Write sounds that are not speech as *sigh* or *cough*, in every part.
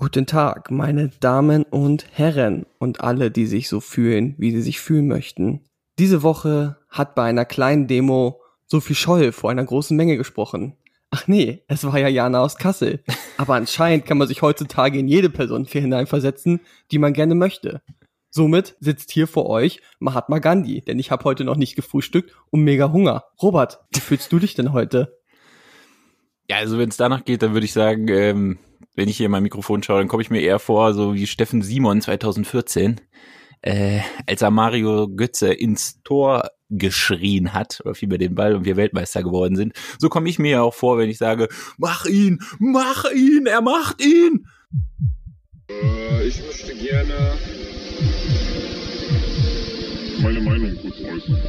Guten Tag, meine Damen und Herren und alle, die sich so fühlen, wie sie sich fühlen möchten. Diese Woche hat bei einer kleinen Demo Sophie Scholl vor einer großen Menge gesprochen. Ach nee, es war ja Jana aus Kassel. Aber anscheinend kann man sich heutzutage in jede Person hineinversetzen, die man gerne möchte. Somit sitzt hier vor euch Mahatma Gandhi, denn ich habe heute noch nicht gefrühstückt und mega Hunger. Robert, wie fühlst du dich denn heute? Ja, also wenn es danach geht, dann würde ich sagen, ähm, wenn ich hier in mein Mikrofon schaue, dann komme ich mir eher vor, so wie Steffen Simon 2014, äh, als er Mario Götze ins Tor geschrien hat, oder vielmehr den Ball und wir Weltmeister geworden sind. So komme ich mir ja auch vor, wenn ich sage, mach ihn, mach ihn, er macht ihn. Äh, ich möchte gerne meine Meinung kurz äußern.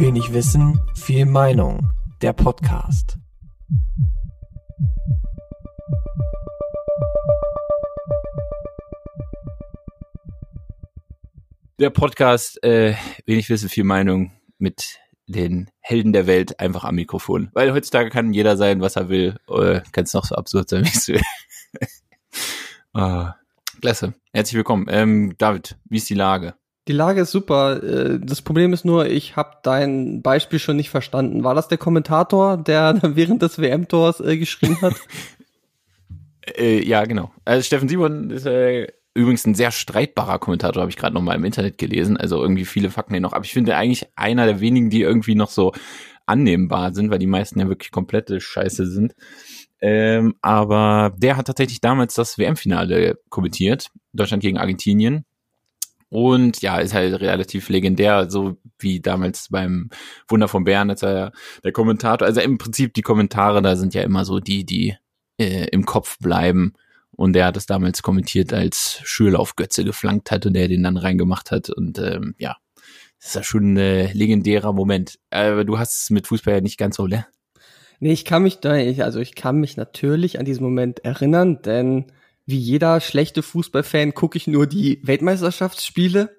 Wenig Wissen, viel Meinung. Der Podcast. Der Podcast, äh, wenig Wissen, viel Meinung mit den Helden der Welt einfach am Mikrofon. Weil heutzutage kann jeder sein, was er will. Äh, kann es noch so absurd sein, wie es will. *laughs* ah, klasse. Herzlich willkommen. Ähm, David, wie ist die Lage? Die Lage ist super. Äh, Das Problem ist nur, ich habe dein Beispiel schon nicht verstanden. War das der Kommentator, der *laughs* während des WM-Tors äh, geschrien hat? *laughs* Äh, ja, genau. Also Steffen Simon ist äh, übrigens ein sehr streitbarer Kommentator, habe ich gerade noch mal im Internet gelesen. Also irgendwie viele Fakten hier noch. Aber ich finde eigentlich einer der wenigen, die irgendwie noch so annehmbar sind, weil die meisten ja wirklich komplette Scheiße sind. Ähm, aber der hat tatsächlich damals das WM-Finale kommentiert, Deutschland gegen Argentinien. Und ja, ist halt relativ legendär, so wie damals beim Wunder von Bern, als er der Kommentator, also im Prinzip die Kommentare, da sind ja immer so die, die äh, im Kopf bleiben. Und der hat es damals kommentiert, als Schürle auf Götze geflankt hat und der den dann reingemacht hat. Und ähm, ja, das ist ja schon ein äh, legendärer Moment. Aber du hast es mit Fußball ja nicht ganz so, ne? Nee, ich kann mich also ich kann mich natürlich an diesen Moment erinnern, denn wie jeder schlechte Fußballfan gucke ich nur die Weltmeisterschaftsspiele,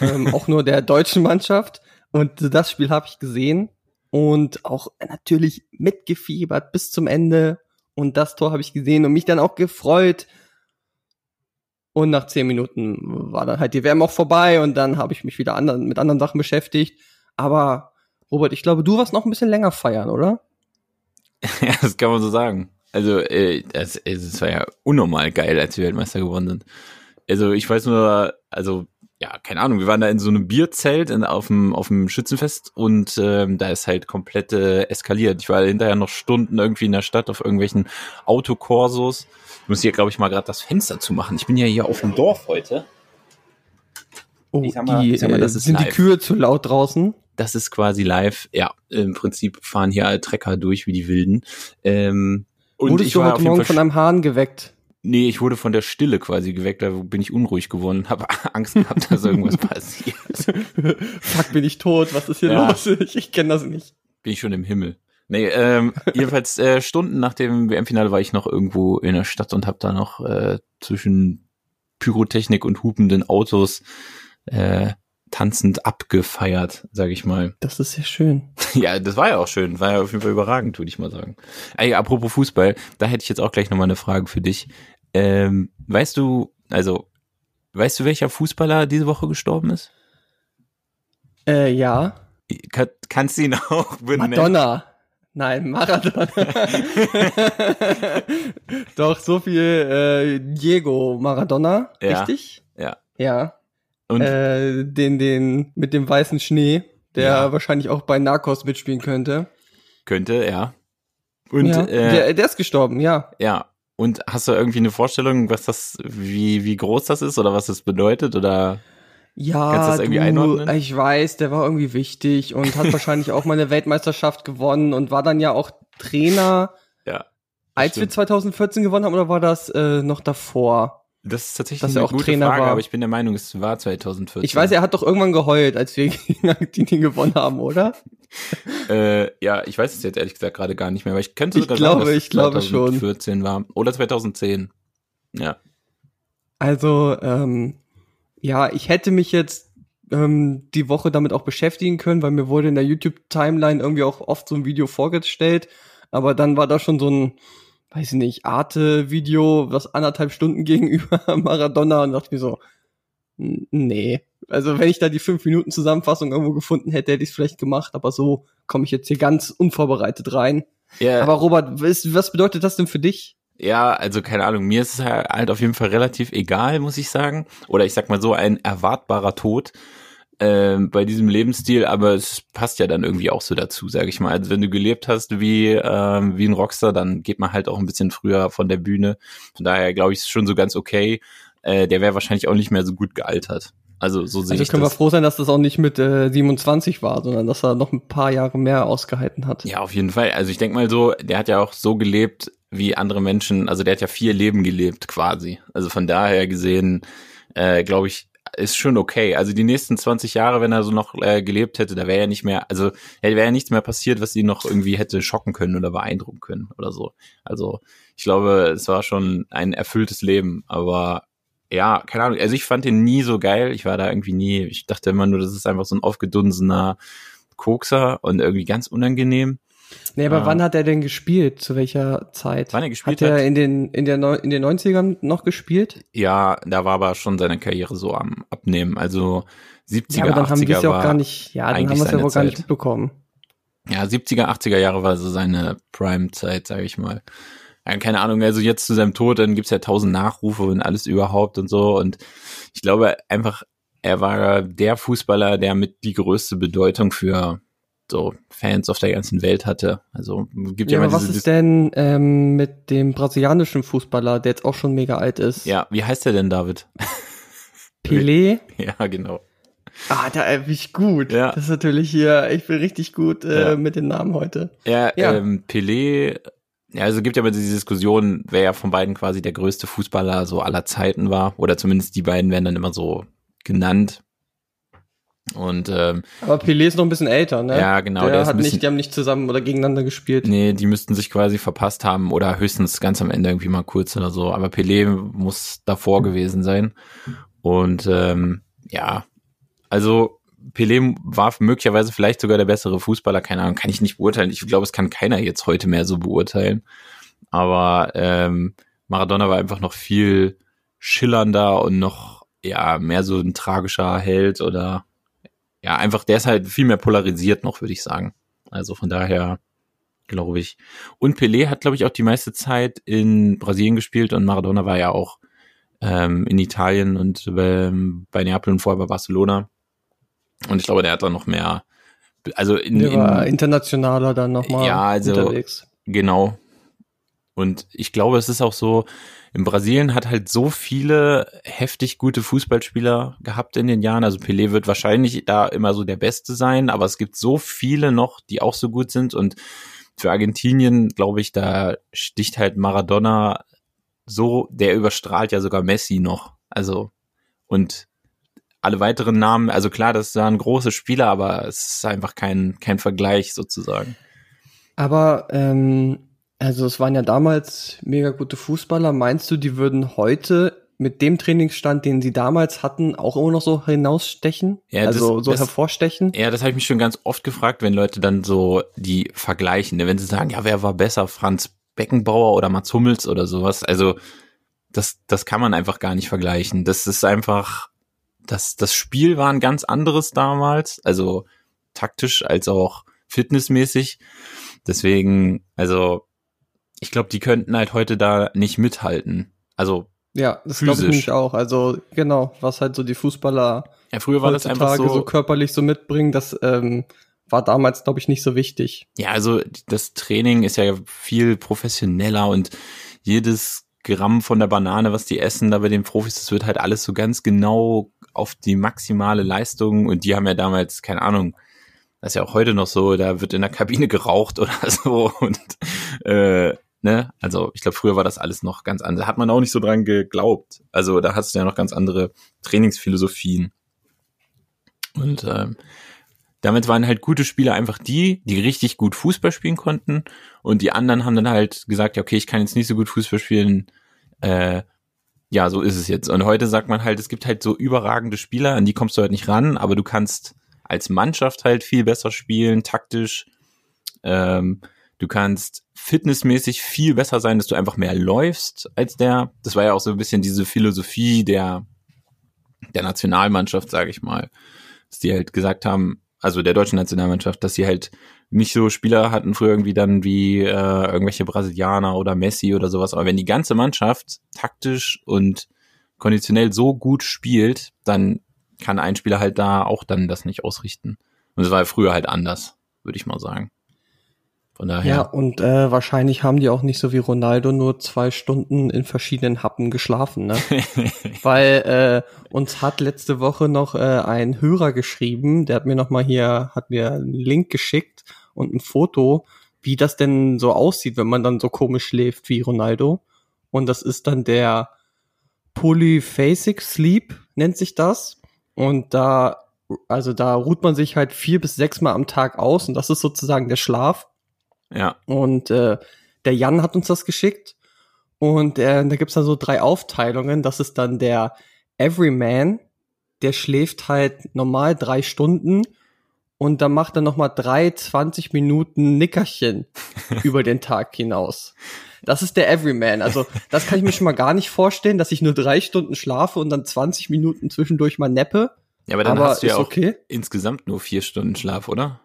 ähm, auch nur der deutschen Mannschaft. Und das Spiel habe ich gesehen und auch natürlich mitgefiebert bis zum Ende. Und das Tor habe ich gesehen und mich dann auch gefreut. Und nach zehn Minuten war dann halt die WM auch vorbei und dann habe ich mich wieder anderen, mit anderen Sachen beschäftigt. Aber Robert, ich glaube, du warst noch ein bisschen länger feiern, oder? *laughs* ja, das kann man so sagen. Also, äh, das, es war ja unnormal geil, als wir Weltmeister geworden sind. Also, ich weiß nur, also, ja, keine Ahnung, wir waren da in so einem Bierzelt in, auf, dem, auf dem Schützenfest und ähm, da ist halt komplett äh, eskaliert. Ich war hinterher noch Stunden irgendwie in der Stadt auf irgendwelchen Autokorsos. Ich muss hier, glaube ich, mal gerade das Fenster zu machen. Ich bin ja hier auf dem Dorf heute. Oh, Ich sag mal- die, ich sag mal, äh, das ist sind die live. Kühe zu laut draußen? Das ist quasi live. Ja, im Prinzip fahren hier alle Trecker durch wie die Wilden. Ähm, und Wurdest ich du heute Morgen von einem Hahn geweckt? Nee, ich wurde von der Stille quasi geweckt, da bin ich unruhig geworden, *laughs* habe Angst gehabt, dass irgendwas *laughs* passiert. Fuck, bin ich tot? Was ist hier Ja. los? *laughs* Ich, ich kenne das nicht. Bin ich schon im Himmel. Nee, ähm, jedenfalls äh, Stunden nach dem WM-Finale war ich noch irgendwo in der Stadt und habe da noch äh, zwischen Pyrotechnik und hupenden Autos äh, tanzend abgefeiert, sag ich mal. *laughs* Das ist sehr schön. Ja, das war ja auch schön, war ja auf jeden Fall überragend, würde ich mal sagen. Ey, apropos Fußball, da hätte ich jetzt auch gleich nochmal eine Frage für dich. Ähm, weißt du, also, weißt du, welcher Fußballer diese Woche gestorben ist? Äh, ja. Kann, kannst du ihn auch benennen? Madonna. Nein, Maradona. *laughs* Doch, so viel äh, Diego Maradona, Ja. richtig? Ja. Ja. Äh, den, den mit dem weißen Schnee, der Ja. wahrscheinlich auch bei Narcos mitspielen könnte. könnte, ja. Und ja. äh, der, der ist gestorben, ja. ja. Und hast du irgendwie eine Vorstellung, was das, wie, wie groß das ist oder was das bedeutet? Oder Ja, Kannst du das irgendwie einordnen? ich weiß, der war irgendwie wichtig und hat wahrscheinlich auch mal eine Weltmeisterschaft gewonnen und war dann ja auch Trainer, ja. als wir stimmt. 2014 gewonnen haben, oder war das äh, noch davor? Das ist tatsächlich Dass er eine auch gute Trainer Frage, war. aber ich bin der Meinung, es war 2014. Ich weiß, er hat doch irgendwann geheult, als wir *laughs* gegen Argentinien gewonnen haben, oder? Äh, ja, ich weiß es jetzt ehrlich gesagt gerade gar nicht mehr, aber ich könnte Ich sogar glaube, sagen, dass ich glaube es schon. 2014 war. Oder 2010. Ja. Also, ähm, ja, ich hätte mich jetzt ähm, die Woche damit auch beschäftigen können, weil mir wurde in der YouTube-Timeline irgendwie auch oft so ein Video vorgestellt, aber dann war da schon so ein, weiß ich nicht, Arte-Video, was anderthalb Stunden *laughs* gegenüber Maradona und dachte mir so, nee. Also wenn ich da die fünf Minuten Zusammenfassung irgendwo gefunden hätte, hätte ich es vielleicht gemacht, aber so komme ich jetzt hier ganz unvorbereitet rein. Ja, Aber Robert, was, was bedeutet das denn für dich? ja, also keine Ahnung, mir ist es halt auf jeden Fall relativ egal, muss ich sagen. Oder ich sag mal so, ein erwartbarer Tod ähm, bei diesem Lebensstil, aber es passt ja dann irgendwie auch so dazu, sage ich mal. Also wenn du gelebt hast wie, ähm, wie ein Rockstar, dann geht man halt auch ein bisschen früher von der Bühne. Von daher glaube ich, ist schon so ganz okay. Äh, der wäre wahrscheinlich auch nicht mehr so gut gealtert. Also so sehe Also ich können wir das. froh sein, dass das auch nicht mit äh, 27 war, sondern dass er noch ein paar Jahre mehr ausgehalten hat. Ja, auf jeden Fall. Also ich denk mal so, der hat ja auch so gelebt wie andere Menschen. Also der hat ja vier Leben gelebt quasi. Also von daher gesehen, äh, glaube ich, ist schon okay. Also die nächsten 20 Jahre, wenn er so noch äh, gelebt hätte, da wäre ja nicht mehr, also wäre ja nichts mehr passiert, was ihn noch irgendwie hätte schocken können oder beeindrucken können oder so. Also ich glaube, es war schon ein erfülltes Leben, aber ja, keine Ahnung. Also ich fand den nie so geil. Ich war da irgendwie nie, ich dachte immer nur, das ist einfach so ein aufgedunsener Kokser und irgendwie ganz unangenehm. Nee, aber Ah. wann hat er denn gespielt? Zu welcher Zeit? Wann er gespielt hat er hat? in den, in, der Neu in den 90ern noch gespielt? Ja, da war aber schon seine Karriere so am Abnehmen. Also 70er, Ja, aber dann haben 80er wir es ja auch gar nicht, ja, dann haben wir es ja seine wohl gar nicht Zeit. mitbekommen. ja, 70er, 80er Jahre war so seine Prime-Zeit, sage ich mal. Ja, keine Ahnung, also jetzt zu seinem Tod, dann gibt's ja tausend Nachrufe und alles überhaupt und so. Und ich glaube einfach, er war der Fußballer, der mit die größte Bedeutung für so Fans auf der ganzen Welt hatte. Also gibt ja, Ja, aber immer was ist denn ähm, mit dem brasilianischen Fußballer, der jetzt auch schon mega alt ist? Ja, wie heißt der denn, David? *laughs* Pelé? *laughs* ja, genau. Ah, da äh, bin ich gut. Ja. Das ist natürlich hier, ich bin richtig gut äh, Ja. mit den Namen heute. Ja, Ja. Ähm, Pelé, ja, also gibt ja immer diese Diskussion, wer ja von beiden quasi der größte Fußballer so aller Zeiten war. Oder zumindest die beiden werden dann immer so genannt. Und ähm, Aber Pelé ist noch ein bisschen älter, ne? Ja, genau, Der, der hat bisschen- nicht, die haben nicht zusammen oder gegeneinander gespielt. nee, die müssten sich quasi verpasst haben oder höchstens ganz am Ende irgendwie mal kurz oder so. Aber Pelé muss davor gewesen sein. Und ähm, ja, also Pelé war möglicherweise vielleicht sogar der bessere Fußballer, keine Ahnung, kann ich nicht beurteilen. Ich glaube, es kann keiner jetzt heute mehr so beurteilen. Aber ähm, Maradona war einfach noch viel schillernder und noch ja mehr so ein tragischer Held oder ja einfach der ist halt viel mehr polarisiert noch, würde ich sagen. Also von daher glaube ich. Und Pelé hat glaube ich auch die meiste Zeit in Brasilien gespielt und Maradona war ja auch ähm, in Italien und ähm, bei Neapel und vorher bei Barcelona. Und ich glaube, der hat da noch mehr, also in, Der war in internationaler dann nochmal Ja, also- unterwegs. Genau. Und ich glaube, es ist auch so, in Brasilien hat halt so viele heftig gute Fußballspieler gehabt in den Jahren. Also Pelé wird wahrscheinlich da immer so der Beste sein, aber es gibt so viele noch, die auch so gut sind. Und für Argentinien, glaube ich, da sticht halt Maradona so, der überstrahlt ja sogar Messi noch. Also, und alle weiteren Namen, also klar, das waren große Spieler, aber es ist einfach kein, kein Vergleich sozusagen. Aber ähm, also es waren ja damals mega gute Fußballer. Meinst du, die würden heute mit dem Trainingsstand, den sie damals hatten, auch immer noch so hinausstechen? Ja, das- also so das- hervorstechen? Ja, das habe ich mich schon ganz oft gefragt, wenn Leute dann so die vergleichen. ne? Wenn sie sagen, ja, wer war besser, Franz Beckenbauer oder Mats Hummels oder sowas. Also das, das kann man einfach gar nicht vergleichen. Das ist einfach, das, das Spiel war ein ganz anderes damals, also taktisch als auch fitnessmäßig. Deswegen, also ich glaube, die könnten halt heute da nicht mithalten. Also Ja, das glaube ich auch. Also genau, was halt so die Fußballer ja, früher war das einfach so, so, körperlich so mitbringen, das ähm, war damals, glaube ich, nicht so wichtig. Ja, also das Training ist ja viel professioneller und jedes Gramm von der Banane, was die essen da bei den Profis, das wird halt alles so ganz genau auf die maximale Leistung und die haben ja damals, keine Ahnung, das ist ja auch heute noch so, da wird in der Kabine geraucht oder *laughs* so und äh, ne, also ich glaube, früher war das alles noch ganz anders. Hat man auch nicht so dran geglaubt. Also da hast du ja noch ganz andere Trainingsphilosophien. Und ähm, damit waren halt gute Spieler einfach die, die richtig gut Fußball spielen konnten. Und die anderen haben dann halt gesagt, ja, okay, ich kann jetzt nicht so gut Fußball spielen. Äh, ja, so ist es jetzt. Und heute sagt man halt, es gibt halt so überragende Spieler, an die kommst du halt nicht ran, aber du kannst als Mannschaft halt viel besser spielen, taktisch. Ähm, du kannst fitnessmäßig viel besser sein, dass du einfach mehr läufst als der. Das war ja auch so ein bisschen diese Philosophie der, der Nationalmannschaft, sage ich mal. Dass die halt gesagt haben, also der deutschen Nationalmannschaft, dass sie halt nicht so Spieler hatten früher irgendwie dann wie äh, irgendwelche Brasilianer oder Messi oder sowas. Aber wenn die ganze Mannschaft taktisch und konditionell so gut spielt, dann kann ein Spieler halt da auch dann das nicht ausrichten. Und es war ja früher halt anders, würde ich mal sagen. Von daher. Ja, und äh, wahrscheinlich haben die auch nicht so wie Ronaldo nur zwei Stunden in verschiedenen Happen geschlafen, ne? *laughs* Weil äh, uns hat letzte Woche noch äh, ein Hörer geschrieben, der hat mir noch mal hier, hat mir einen Link geschickt und ein Foto, wie das denn so aussieht, wenn man dann so komisch schläft wie Ronaldo. Und das ist dann der Polyphasic Sleep, nennt sich das. Und da, also da ruht man sich halt vier bis sechs Mal am Tag aus und das ist sozusagen der Schlaf. Ja. Und äh, der Jan hat uns das geschickt. Und äh, da gibt's dann so drei Aufteilungen. Das ist dann der Everyman, der schläft halt normal drei Stunden und dann macht er nochmal drei 20 Minuten Nickerchen *laughs* über den Tag hinaus. Das ist der Everyman. Also das kann ich mir schon mal gar nicht vorstellen, dass ich nur drei Stunden schlafe und dann 20 Minuten zwischendurch mal neppe. Ja, aber dann aber hast du ja auch okay. insgesamt nur vier Stunden Schlaf, oder?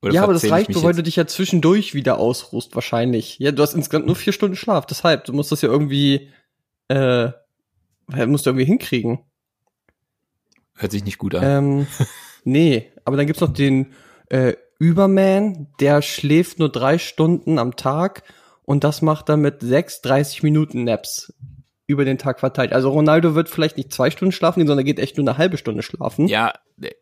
Oder ja, aber das reicht weil jetzt? du dich ja zwischendurch wieder ausruhst, wahrscheinlich. Ja, du hast insgesamt nur vier Stunden Schlaf, deshalb, du musst das ja irgendwie, äh, musst du irgendwie hinkriegen. Hört sich nicht gut an. Ähm, *laughs* nee, aber dann gibt's noch den äh, Überman, der schläft nur drei Stunden am Tag und das macht er mit sechs 30 Minuten Naps über den Tag verteilt. Also Ronaldo wird vielleicht nicht zwei Stunden schlafen, sondern er geht echt nur eine halbe Stunde schlafen. Ja,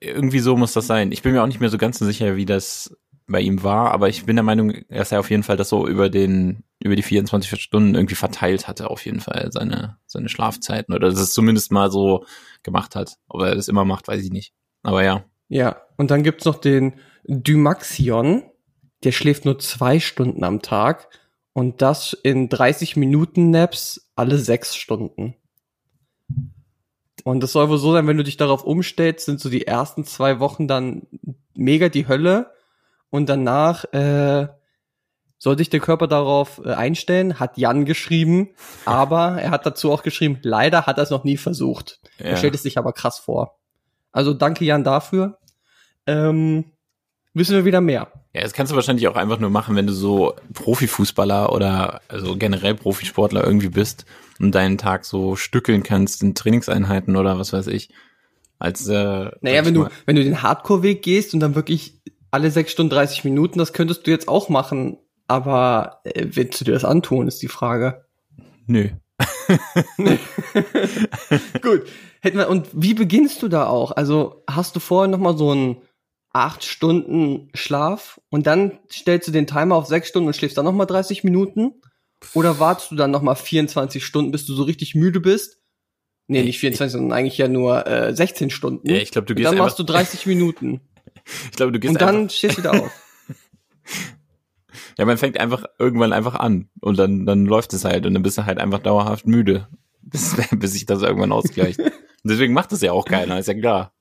irgendwie so muss das sein. Ich bin mir auch nicht mehr so ganz so sicher, wie das bei ihm war, aber ich bin der Meinung, dass er auf jeden Fall das so über den, über die 24 Stunden irgendwie verteilt hatte, auf jeden Fall, seine, seine Schlafzeiten. Oder dass es zumindest mal so gemacht hat. Ob er das immer macht, weiß ich nicht. Aber ja. Ja, und dann gibt's noch den Dymaxion, der schläft nur zwei Stunden am Tag und das in 30 Minuten Naps alle sechs Stunden. Und das soll wohl so sein, wenn du dich darauf umstellst, sind so die ersten zwei Wochen dann mega die Hölle und danach äh, soll sich der Körper darauf äh, einstellen, hat Jan geschrieben, *laughs* aber er hat dazu auch geschrieben, leider hat er es noch nie versucht. Er ja. stellt es sich aber krass vor. Also danke Jan dafür. Ähm, wissen wir wieder mehr. Ja, das kannst du wahrscheinlich auch einfach nur machen, wenn du so Profifußballer oder also generell Profisportler irgendwie bist und deinen Tag so stückeln kannst in Trainingseinheiten oder was weiß ich. Als äh, Naja, wenn du, wenn du den Hardcore-Weg gehst und dann wirklich alle sechs Stunden 30 Minuten, das könntest du jetzt auch machen. Aber äh, willst du dir das antun, ist die Frage. Nö. *laughs* Gut. Hätten wir, und wie beginnst du da auch? Also hast du vorher noch mal so einen acht Stunden Schlaf und dann stellst du den Timer auf sechs Stunden und schläfst dann noch mal 30 Minuten? Oder wartest du dann noch mal 24 Stunden, bis du so richtig müde bist? Nee, nicht 24, sondern eigentlich ja nur äh, 16 Stunden. Ja, ich glaube, du und gehst dann einfach, machst du 30 Minuten. *laughs* ich glaube, du gehst und dann stehst du wieder auf. *laughs* ja, man fängt einfach irgendwann einfach an und dann dann läuft es halt und dann bist du halt einfach dauerhaft müde, *laughs* bis bis sich das irgendwann ausgleicht. und deswegen macht es ja auch keiner, ist ja klar.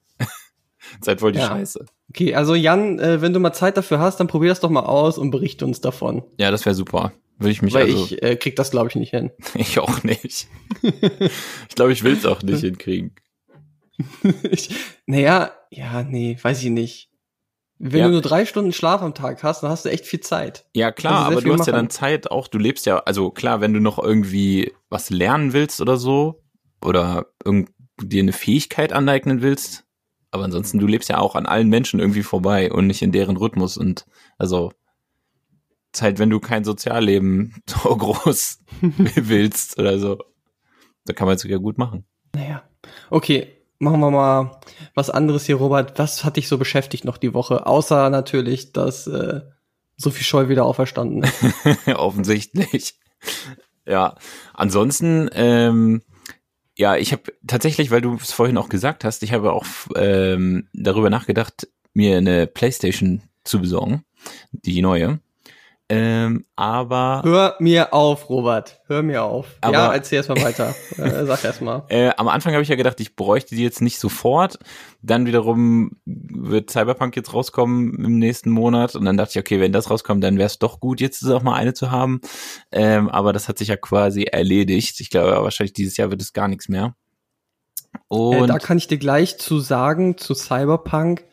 *laughs* halt voll die Ja. Scheiße. Okay, also Jan, äh, wenn du mal Zeit dafür hast, dann probier das doch mal aus und berichte uns davon. Ja, das wäre super. Würde ich mich weil also ich äh, krieg das, glaube ich, nicht hin. *laughs* ich auch nicht. *laughs* ich glaube, ich will es auch nicht hinkriegen. ich, naja, ja, nee, weiß ich nicht. Wenn Ja. du nur drei Stunden Schlaf am Tag hast, dann hast du echt viel Zeit. Ja, klar, Also sehr aber du hast ja machen. dann Zeit auch, du lebst ja, also klar, wenn du noch irgendwie was lernen willst oder so, oder irgend, dir eine Fähigkeit aneignen willst, aber ansonsten, du lebst ja auch an allen Menschen irgendwie vorbei und nicht in deren Rhythmus und also ist halt, wenn du kein Sozialleben *laughs* so groß *laughs* willst oder so, da kann man es ja gut machen. Naja. Okay, machen wir mal was anderes hier, Robert. Was hat dich so beschäftigt noch die Woche? Außer natürlich, dass äh, Sophie Scholl wieder auferstanden ist. *laughs* offensichtlich. Ja, ansonsten, ähm, ja, ich habe tatsächlich, weil du es vorhin auch gesagt hast, ich habe auch ähm, darüber nachgedacht, mir eine Playstation zu besorgen, die neue. Ähm, aber Hör mir auf, Robert. Hör mir auf. Aber- ja, erzähl erst mal weiter. *laughs* äh, sag erst mal. äh, am Anfang habe ich ja gedacht, ich bräuchte die jetzt nicht sofort. Dann wiederum wird Cyberpunk jetzt rauskommen im nächsten Monat. Und dann dachte ich, okay, wenn das rauskommt, dann wäre es doch gut, jetzt auch mal eine zu haben. Ähm, aber das hat sich ja quasi erledigt. Ich glaube, wahrscheinlich dieses Jahr wird es gar nichts mehr. Äh, Und da kann ich dir gleich zu sagen, zu Cyberpunk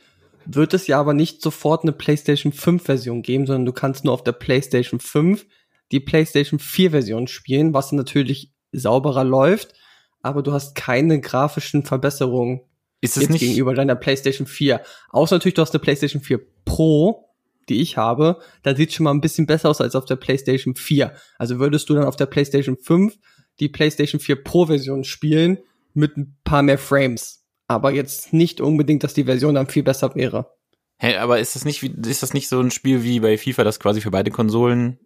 wird es ja aber nicht sofort eine PlayStation 5 Version geben, sondern du kannst nur auf der PlayStation 5 die PlayStation 4 Version spielen, was natürlich sauberer läuft, aber du hast keine grafischen Verbesserungen ist es nicht, gegenüber deiner PlayStation 4. Außer natürlich, du hast eine PlayStation 4 Pro, die ich habe, da sieht schon mal ein bisschen besser aus als auf der PlayStation 4. Also würdest du dann auf der PlayStation 5 die PlayStation 4 Pro Version spielen mit ein paar mehr Frames. Aber jetzt nicht unbedingt, dass die Version dann viel besser wäre. Hä, aber ist das nicht, wie- ist das nicht so ein Spiel wie bei FIFA, das quasi für beide Konsolen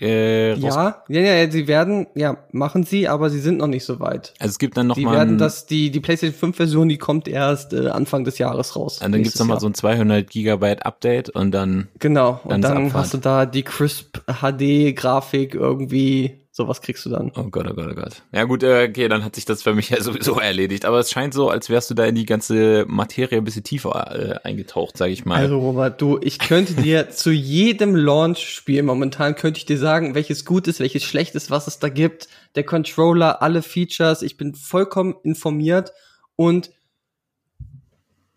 äh, Ja, ja, ja, sie werden, ja, machen sie, aber sie sind noch nicht so weit. Also es gibt dann noch Die mal werden ein, das, die, die PlayStation 5 Version, die kommt erst äh, Anfang des Jahres raus. und dann gibt's noch mal so ein 200 Gigabyte Update und dann Genau, Dann und dann Abfahrt. hast du da die Crisp HD Grafik irgendwie, sowas kriegst du dann. Oh Gott, oh Gott, oh Gott. Ja gut, äh, okay, dann hat sich das für mich *laughs* ja sowieso erledigt. Aber es scheint so, als wärst du da in die ganze Materie ein bisschen tiefer äh, eingetaucht, sage ich mal. Also Robert, du, ich könnte dir *laughs* zu jedem Launch-Spiel momentan könnte ich dir sagen, welches gut ist, welches schlecht ist, was es da gibt, der Controller, alle Features, ich bin vollkommen informiert und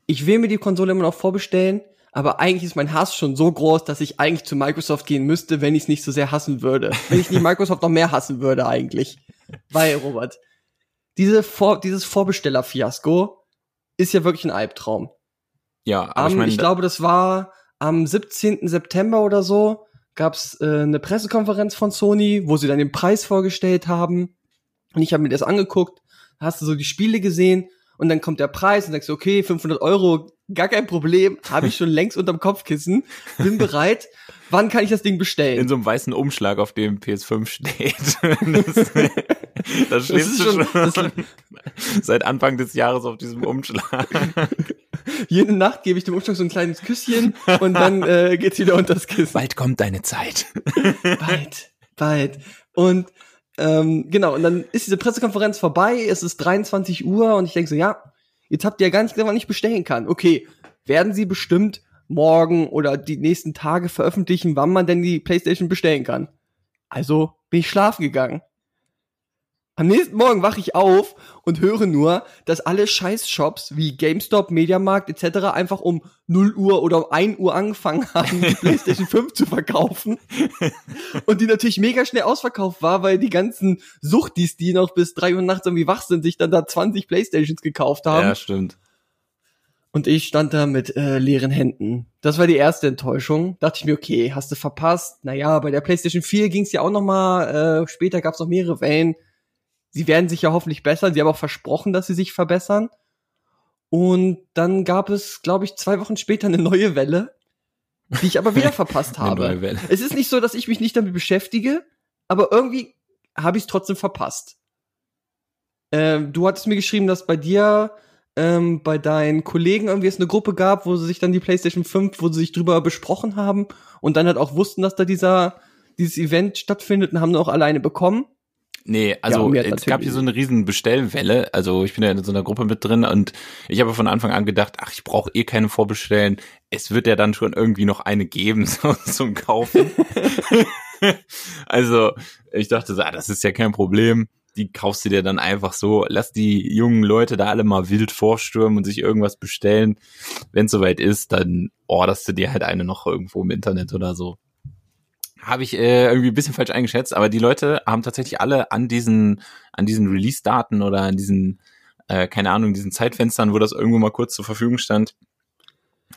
ich will mir die Konsole immer noch vorbestellen, aber eigentlich ist mein Hass schon so groß, dass ich eigentlich zu Microsoft gehen müsste, wenn ich es nicht so sehr hassen würde. Wenn ich nicht Microsoft noch mehr hassen würde eigentlich. Weil, Robert, diese Vor dieses Vorbesteller-Fiasko ist ja wirklich ein Albtraum. ja, aber Am, ich meine, ich glaube, das war am 17. September oder so, gab's äh, eine Pressekonferenz von Sony, wo sie dann den Preis vorgestellt haben. Und ich habe mir das angeguckt, hast du so die Spiele gesehen und dann kommt der Preis und sagst du, okay, 500 Euro, gar kein Problem, habe ich schon *laughs* längst unterm Kopfkissen, bin bereit. Wann kann ich das Ding bestellen? in so einem weißen Umschlag, auf dem PS5 steht. *laughs* das, das stehst du schon- schon, *laughs* seit Anfang des Jahres auf diesem Umschlag. Jede Nacht gebe ich dem Umschlag so ein kleines Küsschen und dann äh, geht's wieder unter das Kissen. Bald kommt deine Zeit. bald, bald. Und ähm, genau, und dann ist diese Pressekonferenz vorbei, es ist 23 Uhr und ich denke so, ja, jetzt habt ihr ja gar nicht gesagt, wann ich bestellen kann. Okay, werden sie bestimmt morgen oder die nächsten Tage veröffentlichen, wann man denn die Playstation bestellen kann. Also bin ich schlafen gegangen. Am nächsten Morgen wache ich auf und höre nur, dass alle Scheiß-Shops wie GameStop, Mediamarkt etc. einfach um 0 Uhr oder um 1 Uhr angefangen haben, die *laughs* PlayStation 5 zu verkaufen. Und die natürlich mega schnell ausverkauft war, weil die ganzen Suchtis, die noch bis 3 Uhr nachts irgendwie wach sind, sich dann da 20 Playstations gekauft haben. Ja, stimmt. Und ich stand da mit äh, leeren Händen. Das war die erste Enttäuschung. Dachte ich mir, okay, hast du verpasst. Naja, bei der PlayStation 4 ging es ja auch noch mal, äh, später gab es noch mehrere Wellen. Sie werden sich ja hoffentlich bessern. Sie haben auch versprochen, dass sie sich verbessern. Und dann gab es, glaube ich, zwei Wochen später eine neue Welle, die ich aber wieder *laughs* verpasst Eine habe. neue Welle. Es ist nicht so, dass ich mich nicht damit beschäftige, aber irgendwie habe ich es trotzdem verpasst. Ähm, du hattest mir geschrieben, dass bei dir, ähm, bei deinen Kollegen irgendwie es eine Gruppe gab, wo sie sich dann die PlayStation 5, wo sie sich drüber besprochen haben und dann halt auch wussten, dass da dieser dieses Event stattfindet und haben auch alleine bekommen. Nee, also hat es gab hier so eine riesen Bestellwelle. Also ich bin ja in so einer Gruppe mit drin und ich habe von Anfang an gedacht, ach, ich brauche eh keine Vorbestellen. Es wird ja dann schon irgendwie noch eine geben *laughs* so, zum Kaufen. *laughs* also ich dachte so, ah, das ist ja kein Problem. Die kaufst du dir dann einfach so. Lass die jungen Leute da alle mal wild vorstürmen und sich irgendwas bestellen. Wenn es soweit ist, dann orderst du dir halt eine noch irgendwo im Internet oder so habe ich äh, irgendwie ein bisschen falsch eingeschätzt, aber die Leute haben tatsächlich alle an diesen an diesen Release-Daten oder an diesen äh, keine Ahnung diesen Zeitfenstern, wo das irgendwo mal kurz zur Verfügung stand.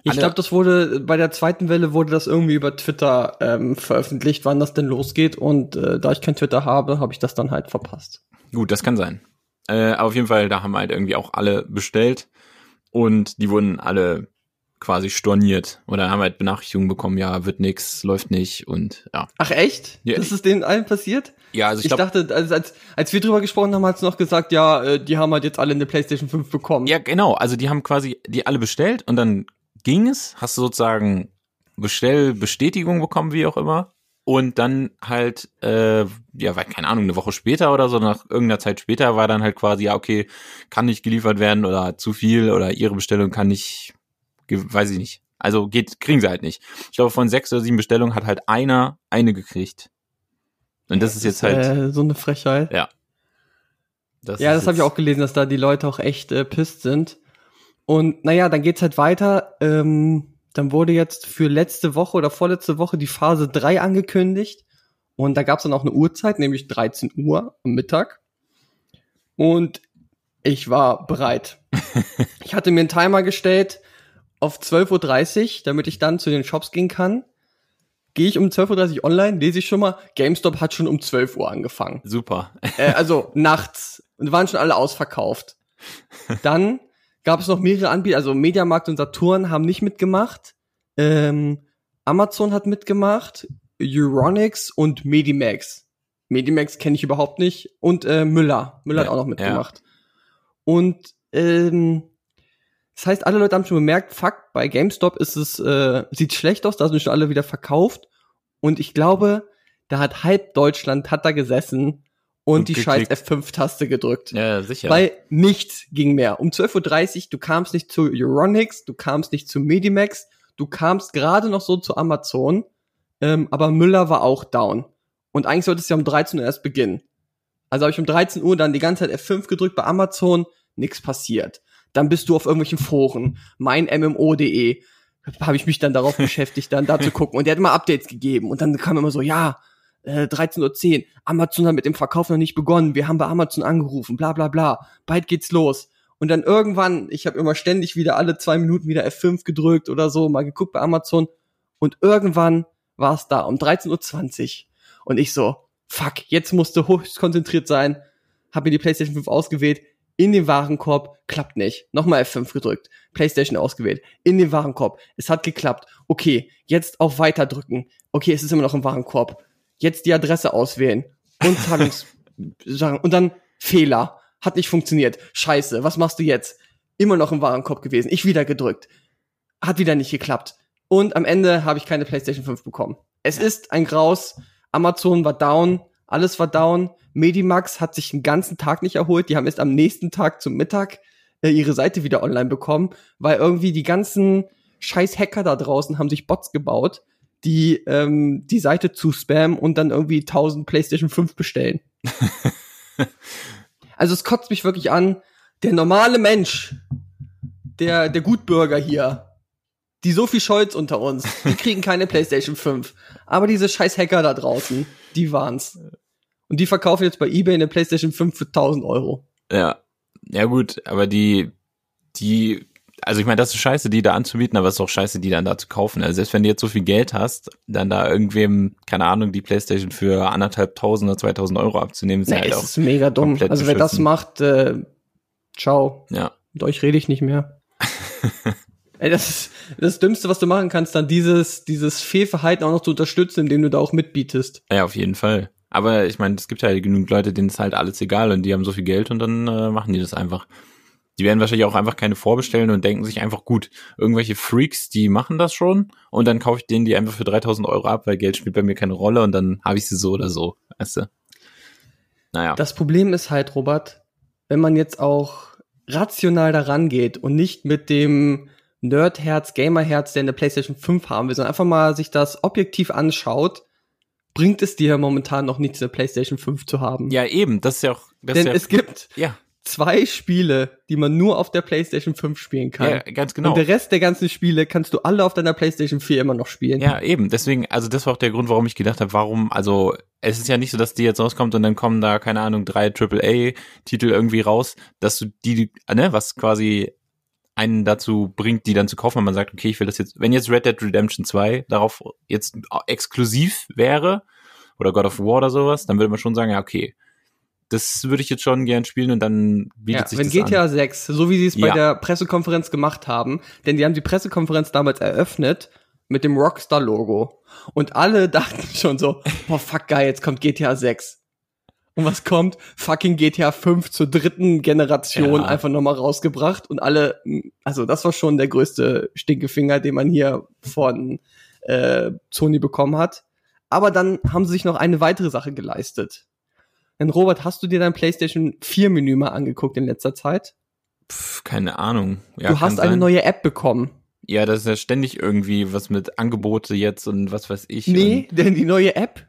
Ich glaube, das wurde bei der zweiten Welle wurde das irgendwie über Twitter ähm, veröffentlicht, wann das denn losgeht. Und äh, da ich kein Twitter habe, habe ich das dann halt verpasst. Gut, das kann sein. Äh, aber auf jeden Fall, da haben halt irgendwie auch alle bestellt und die wurden alle quasi storniert oder haben halt Benachrichtigungen bekommen, ja, wird nix, läuft nicht und ja. Ach echt? Ja, das ist denen allen passiert? Ja, also ich, Ich, dachte, als, als, als wir drüber gesprochen haben, hat's noch gesagt, ja, äh, die haben halt jetzt alle eine PlayStation 5 bekommen. ja genau, also die haben quasi die alle bestellt und dann ging es, hast du sozusagen Bestellbestätigung bekommen, wie auch immer. Und dann halt, äh, ja, weil, keine Ahnung, eine Woche später oder so, nach irgendeiner Zeit später war dann halt quasi, ja, okay, kann nicht geliefert werden oder zu viel oder ihre Bestellung kann nicht, weiß ich nicht. Also geht, kriegen sie halt nicht. Ich glaube, von sechs oder sieben Bestellungen hat halt einer eine gekriegt. Und das ist jetzt halt, Äh, so eine Frechheit. das Ja, das habe ich auch gelesen, dass da die Leute auch echt äh, pisst sind. Und naja, dann geht's halt weiter. Ähm, dann wurde jetzt für letzte Woche oder vorletzte Woche die Phase 3 angekündigt. Und da gab's dann auch eine Uhrzeit, nämlich 13 Uhr am Mittag. Und ich war bereit. *laughs* ich hatte mir einen Timer gestellt auf 12.30 Uhr, damit ich dann zu den Shops gehen kann. Gehe ich um 12.30 Uhr online, lese ich schon mal, GameStop hat schon um 12 Uhr angefangen Super. äh, *laughs* also nachts und waren schon alle ausverkauft. Dann gab es noch mehrere Anbieter, also Mediamarkt und Saturn haben nicht mitgemacht. Ähm, Amazon hat mitgemacht, Euronics und Medimax. Medimax kenne ich überhaupt nicht und äh, Müller, Müller Ja, hat auch noch mitgemacht. Und ähm, das heißt, alle Leute haben schon bemerkt, fuck, bei GameStop ist es äh, sieht schlecht aus, da sind schon alle wieder verkauft und ich glaube, da hat halb Deutschland hat da gesessen und, Und die scheiß geklickt. F5-Taste gedrückt. Ja, sicher. Weil nichts ging mehr. Um 12.30 Uhr, du kamst nicht zu Euronics, du kamst nicht zu Medimax, du kamst gerade noch so zu Amazon, ähm, aber Müller war auch down. Und eigentlich sollte es ja um 13 Uhr erst beginnen. Also habe ich um 13 Uhr dann die ganze Zeit F5 gedrückt bei Amazon, nix passiert. Dann bist du auf irgendwelchen Foren, mein MMO.de, habe ich mich dann darauf *laughs* beschäftigt, dann da zu gucken. Und der hat immer Updates gegeben. Und dann kam immer so, ja, äh, 13.10 Uhr, Amazon hat mit dem Verkauf noch nicht begonnen, wir haben bei Amazon angerufen, bla bla bla, bald geht's los. Und dann irgendwann, ich habe immer ständig wieder alle zwei Minuten wieder F5 gedrückt oder so, mal geguckt bei Amazon. Und irgendwann war es da um 13.20 Uhr. Und ich so, fuck, jetzt musste höchst konzentriert sein, habe mir die PlayStation 5 ausgewählt, in den Warenkorb, klappt nicht. Nochmal F5 gedrückt, PlayStation ausgewählt, in den Warenkorb, es hat geklappt. Okay, jetzt auf Weiter drücken. Okay, es ist immer noch im Warenkorb. Jetzt die Adresse auswählen und *laughs* Zahlungs und dann Fehler, hat nicht funktioniert. Scheiße, was machst du jetzt? Immer noch im Warenkorb gewesen. Ich wieder gedrückt. Hat wieder nicht geklappt. Und am Ende habe ich keine PlayStation 5 bekommen. Es ist ein Graus. Amazon war down, alles war down. Medimax hat sich den ganzen Tag nicht erholt. Die haben erst am nächsten Tag zum Mittag äh, ihre Seite wieder online bekommen, weil irgendwie die ganzen scheiß Hacker da draußen haben sich Bots gebaut, die ähm, die Seite zu spammen und dann irgendwie 1000 PlayStation 5 bestellen. *laughs* also es kotzt mich wirklich an. Der normale Mensch, der, der Gutbürger hier, die Sophie Scholz unter uns, die *laughs* kriegen keine PlayStation 5. Aber diese scheiß Hacker da draußen, die waren's. Und die verkaufen jetzt bei eBay eine PlayStation 5 für 1000 Euro. Ja, ja gut, aber die, die, also ich meine, das ist scheiße, die da anzubieten, aber es ist auch scheiße, die dann da zu kaufen. Also selbst wenn du jetzt so viel Geld hast, dann da irgendwem, keine Ahnung, die Playstation für anderthalb tausend oder zweitausend Euro abzunehmen, ist Nee, halt ist mega dumm. Also wer das macht, äh, ciao. ja. Mit euch rede ich nicht mehr. *laughs* Ey, das ist das Dümmste, was du machen kannst, dann dieses, dieses Fehlverhalten auch noch zu unterstützen, indem du da auch mitbietest. Ja, auf jeden Fall. Aber ich meine, es gibt ja genug Leute, denen ist halt alles egal und die haben so viel Geld und dann äh, machen die das einfach. Die werden wahrscheinlich auch einfach keine vorbestellen und denken sich einfach, gut, irgendwelche Freaks, die machen das schon und dann kaufe ich denen die einfach für 3000 Euro ab, weil Geld spielt bei mir keine Rolle und dann habe ich sie so oder so, weißt du. Naja. Das Problem ist halt, Robert, wenn man jetzt auch rational daran geht und nicht mit dem Nerdherz, Gamerherz, der eine PlayStation 5 haben will, sondern einfach mal sich das objektiv anschaut, bringt es dir momentan noch nichts, eine PlayStation 5 zu haben. ja, eben, das ist ja auch, das Denn ist es gibt ja, ja, zwei Spiele, die man nur auf der PlayStation 5 spielen kann. ja, ganz genau. Und der Rest der ganzen Spiele kannst du alle auf deiner PlayStation 4 immer noch spielen. Ja, eben. Deswegen, also das war auch der Grund, warum ich gedacht habe, warum, also es ist ja nicht so, dass die jetzt rauskommt und dann kommen da, keine Ahnung, drei AAA-Titel irgendwie raus, dass du die, ne, was quasi einen dazu bringt, die dann zu kaufen, wenn man sagt, okay, ich will das jetzt, wenn jetzt Red Dead Redemption 2 darauf jetzt exklusiv wäre, oder God of War oder sowas, dann würde man schon sagen, ja, okay, das würde ich jetzt schon gern spielen und dann bietet Ja, sich wenn das GTA an. 6, so wie sie es bei Ja. der Pressekonferenz gemacht haben, denn die haben die Pressekonferenz damals eröffnet mit dem Rockstar-Logo. Und alle *laughs* dachten schon so, boah, fuck geil, jetzt kommt GTA 6. Und was kommt? Fucking GTA 5 zur dritten Generation Ja. einfach nochmal rausgebracht und alle, also das war schon der größte Stinkefinger, den man hier von äh, Sony bekommen hat. Aber dann haben sie sich noch eine weitere Sache geleistet. Denn Robert, hast du dir dein PlayStation 4 Menü mal angeguckt in letzter Zeit? Pff, keine Ahnung. Ja, du hast eine sein. neue App bekommen. Ja, das ist ja ständig irgendwie was mit Angebote jetzt und was weiß ich. Nee, denn die neue App,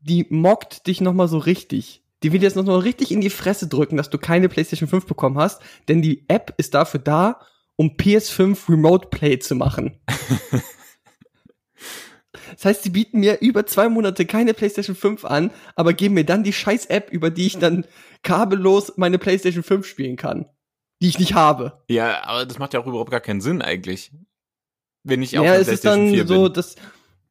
die mockt dich nochmal so richtig. Die will dir jetzt nochmal richtig in die Fresse drücken, dass du keine PlayStation 5 bekommen hast, denn die App ist dafür da, um PS5 Remote Play zu machen. *laughs* Das heißt, sie bieten mir über zwei Monate keine PlayStation 5 an, aber geben mir dann die scheiß App, über die ich dann kabellos meine PlayStation 5 spielen kann. Die ich nicht habe. Ja, aber das macht ja auch überhaupt gar keinen Sinn eigentlich. Wenn ich auf Ja, der es ist PlayStation dann 4 so bin.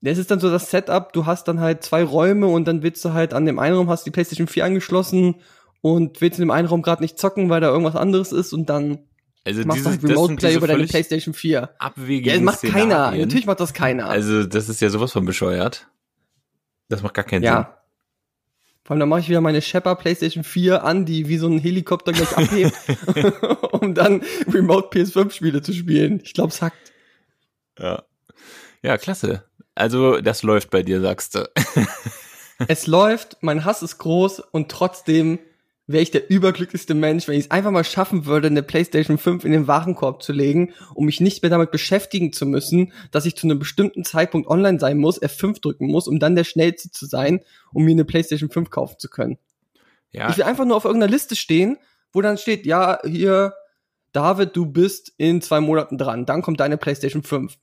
Das, ist dann so das Setup, du hast dann halt zwei Räume und dann willst du halt an dem einen Raum hast die PlayStation 4 angeschlossen und willst in dem einen Raum gerade nicht zocken, weil da irgendwas anderes ist und dann Also machst diese, du halt das Remote Play über deine PlayStation 4. abwegigen Ja, das macht keiner. Szenarien. Natürlich macht das keiner. Also das ist ja sowas von bescheuert. Das macht gar keinen Sinn. ja. Vor allem dann mache ich wieder meine Shepard PlayStation 4 an, die wie so ein Helikopter gleich *laughs* abhebt, *laughs* um dann Remote PS5 Spiele zu spielen. Ich glaube, es hackt. Ja. Ja, klasse. Also das läuft bei dir, sagst du. *laughs* es läuft, mein Hass ist groß und trotzdem wäre ich der überglücklichste Mensch, wenn ich es einfach mal schaffen würde, eine PlayStation 5 in den Warenkorb zu legen, um mich nicht mehr damit beschäftigen zu müssen, dass ich zu einem bestimmten Zeitpunkt online sein muss, F5 drücken muss, um dann der schnellste zu sein, um mir eine PlayStation 5 kaufen zu können. Ja, Ich will einfach nur auf irgendeiner Liste stehen, wo dann steht, ja, hier, David, du bist in zwei Monaten dran, dann kommt deine PlayStation 5.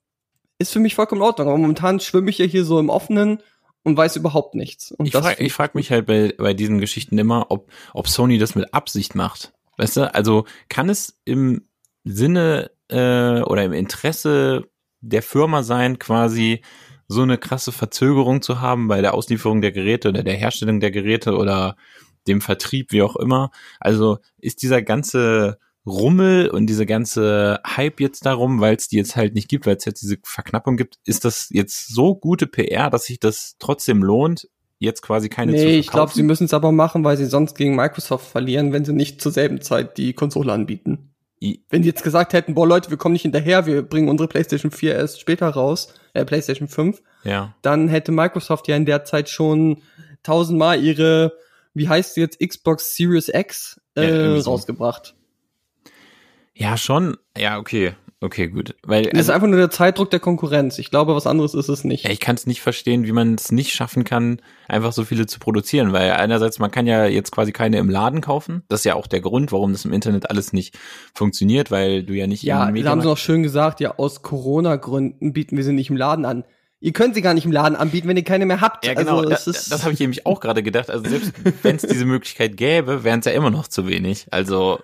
Ist für mich vollkommen in Ordnung, aber momentan schwimme ich ja hier so im Offenen und weiß überhaupt nichts. Und ich frage frag mich halt bei, bei diesen Geschichten immer, ob, ob Sony das mit Absicht macht. Weißt du, also kann es im Sinne äh, oder im Interesse der Firma sein, quasi so eine krasse Verzögerung zu haben bei der Auslieferung der Geräte oder der Herstellung der Geräte oder dem Vertrieb, wie auch immer. Also ist dieser ganze Rummel und diese ganze Hype jetzt darum, weil es die jetzt halt nicht gibt, weil es jetzt diese Verknappung gibt, ist das jetzt so gute PR, dass sich das trotzdem lohnt, jetzt quasi keine zu Nee, ich glaube, verkaufen? sie müssen es aber machen, weil sie sonst gegen Microsoft verlieren, wenn sie nicht zur selben Zeit die Konsole anbieten. I- Wenn die jetzt gesagt hätten, boah Leute, wir kommen nicht hinterher, wir bringen unsere PlayStation 4 erst später raus, äh, PlayStation 5, Ja. dann hätte Microsoft ja in der Zeit schon tausendmal ihre, wie heißt sie jetzt, Xbox Series X Ja, äh, so. rausgebracht. Ja, schon. Ja, okay. Okay, gut. Weil Das ist also, einfach nur der Zeitdruck der Konkurrenz. Ich glaube, was anderes ist es nicht. ja, ich kann es nicht verstehen, wie man es nicht schaffen kann, einfach so viele zu produzieren, weil einerseits man kann ja jetzt quasi keine im Laden kaufen. Das ist ja auch der Grund, warum das im Internet alles nicht funktioniert, weil du ja nicht Ja, da haben sie noch schön gesagt, ja, aus Corona-Gründen bieten wir sie nicht im Laden an. Ihr könnt sie gar nicht im Laden anbieten, wenn ihr keine mehr habt. Ja, genau. Also, da, es ist, das habe ich nämlich auch gerade gedacht. Also selbst wenn es diese *laughs* Möglichkeit gäbe, wären es ja immer noch zu wenig. Also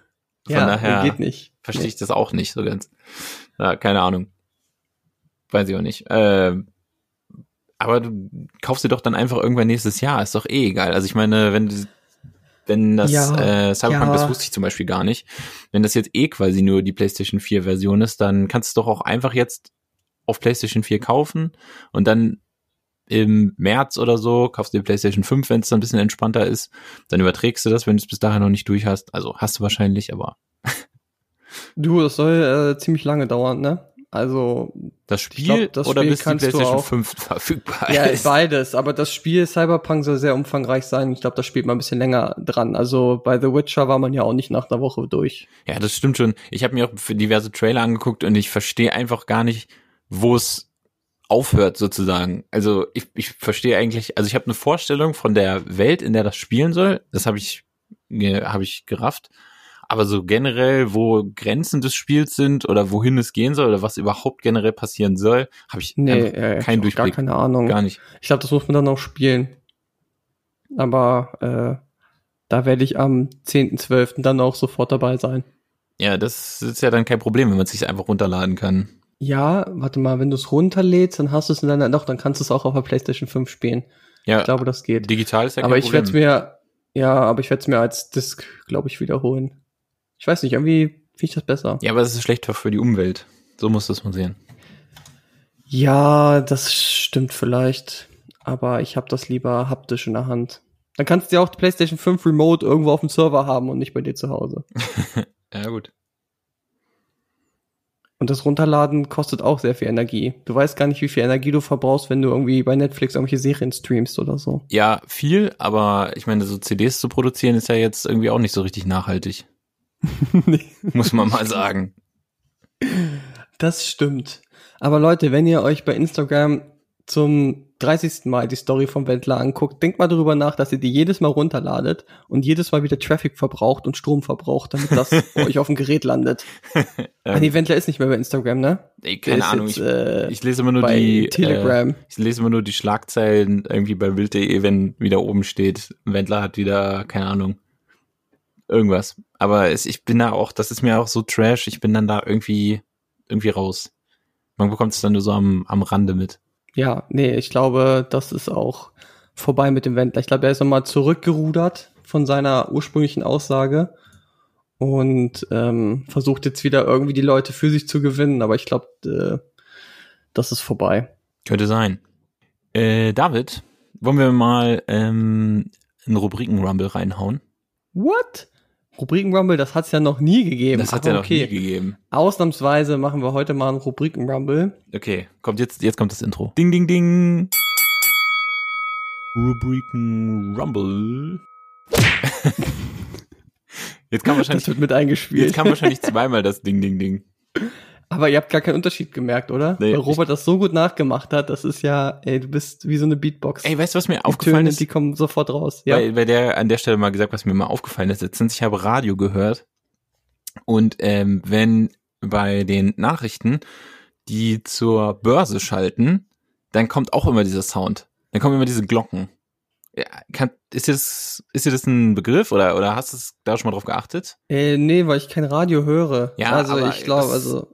von ja, daher geht nicht. verstehe ich das auch nicht so ganz. Ja, keine Ahnung. Weiß ich auch nicht. Ähm, aber du kaufst dir doch dann einfach irgendwann nächstes Jahr. Ist doch eh egal. Also ich meine, wenn du wenn das Ja, äh, Cyberpunk, ja. das wusste ich zum Beispiel gar nicht, wenn das jetzt eh quasi nur die PlayStation 4 Version ist, dann kannst du doch auch einfach jetzt auf PlayStation 4 kaufen und dann im März oder so kaufst du die PlayStation 5, wenn es dann ein bisschen entspannter ist. Dann überträgst du das, wenn du es bis dahin noch nicht durch hast. Also hast du wahrscheinlich, aber *laughs* Du, das soll äh, ziemlich lange dauern, ne? Also, das Spiel glaub, das oder Spiel bis die kannst du PlayStation auch- 5 *laughs* verfügbar ja, ist. beides. Aber das Spiel Cyberpunk soll sehr umfangreich sein. Ich glaube, da spielt man ein bisschen länger dran. Also bei The Witcher war man ja auch nicht nach einer Woche durch. Ja, das stimmt schon. Ich habe mir auch für diverse Trailer angeguckt und ich verstehe einfach gar nicht, wo es aufhört sozusagen. Also ich, ich verstehe eigentlich, also ich habe eine Vorstellung von der Welt, in der das spielen soll. Das habe ich habe ich gerafft. Aber so generell, wo Grenzen des Spiels sind oder wohin es gehen soll oder was überhaupt generell passieren soll, habe ich Nee, äh, keinen ich hab gar Durchblick. keine Ahnung. Gar nicht. Ich glaube, das muss man dann auch spielen. Aber äh, da werde ich am 10.12. dann auch sofort dabei sein. Ja, das ist ja dann kein Problem, wenn man es sich einfach runterladen kann. Ja, warte mal, wenn du es runterlädst, dann hast du es in deiner, doch, dann kannst du es auch auf der PlayStation 5 spielen. Ja, Ich glaube, das geht. digital ist ja kein aber ich werde es mir, ja, aber ich werde es mir als Disc, glaube ich, wiederholen. Ich weiß nicht, irgendwie finde ich das besser. Ja, aber das ist schlechter für die Umwelt. So muss das man sehen. Ja, das stimmt vielleicht. Aber ich habe das lieber haptisch in der Hand. Dann kannst du ja auch die PlayStation 5 Remote irgendwo auf dem Server haben und nicht bei dir zu Hause. *laughs* Ja, gut. Und das Runterladen kostet auch sehr viel Energie. Du weißt gar nicht, wie viel Energie du verbrauchst, wenn du irgendwie bei Netflix irgendwelche Serien streamst oder so. Ja, viel, aber ich meine, so CDs zu produzieren ist ja jetzt irgendwie auch nicht so richtig nachhaltig. *laughs* Muss man mal sagen. Das stimmt. Aber Leute, wenn ihr euch bei Instagram zum 30. Mal die Story vom Wendler anguckt, denkt mal darüber nach, dass ihr die jedes Mal runterladet und jedes Mal wieder Traffic verbraucht und Strom verbraucht, damit das *laughs* bei euch auf dem Gerät landet. ähm, nee, Wendler ist nicht mehr bei Instagram, ne? Ey, keine Ahnung. Jetzt, äh, ich, ich, lese immer nur die Telegram. Äh, ich lese immer nur die Schlagzeilen irgendwie bei Bild.de, wenn wieder oben steht, Wendler hat wieder, keine Ahnung, irgendwas. Aber es, ich bin da auch, das ist mir auch so trash, ich bin dann da irgendwie, irgendwie raus. Man bekommt es dann nur so am, am Rande mit. Ja, nee, ich glaube, das ist auch vorbei mit dem Wendler. Ich glaube, er ist nochmal zurückgerudert von seiner ursprünglichen Aussage und ähm, versucht jetzt wieder irgendwie die Leute für sich zu gewinnen, aber ich glaube, äh, das ist vorbei. Könnte sein. Äh, David, wollen wir mal ähm, einen Rubriken-Rumble reinhauen? What? Rubriken-Rumble, das hat's ja noch nie gegeben. Das hat ja noch okay. nie gegeben. Ausnahmsweise machen wir heute mal einen Rubriken-Rumble. Okay, kommt jetzt, jetzt kommt das Intro. Ding, ding, ding. Rubriken-Rumble. *laughs* jetzt kann wahrscheinlich, das wird mit eingespielt. Jetzt kam wahrscheinlich *laughs* zweimal das Ding, ding, ding. Aber ihr habt gar keinen Unterschied gemerkt, oder? Nee, Weil Robert das so gut nachgemacht hat, das ist ja, ey, du bist wie so eine Beatbox. Ey, weißt du, was mir die aufgefallen Töne, ist? Die kommen sofort raus. Ja. Weil, weil der an der Stelle mal gesagt, was mir mal aufgefallen ist, letztens, ich habe Radio gehört und ähm, wenn bei den Nachrichten die zur Börse schalten, dann kommt auch immer dieser Sound. Dann kommen immer diese Glocken. Ja, kann, ist, dir das, ist dir das ein Begriff oder, oder hast du da schon mal drauf geachtet? Äh, nee, weil ich kein Radio höre. Ja, also ich glaube, also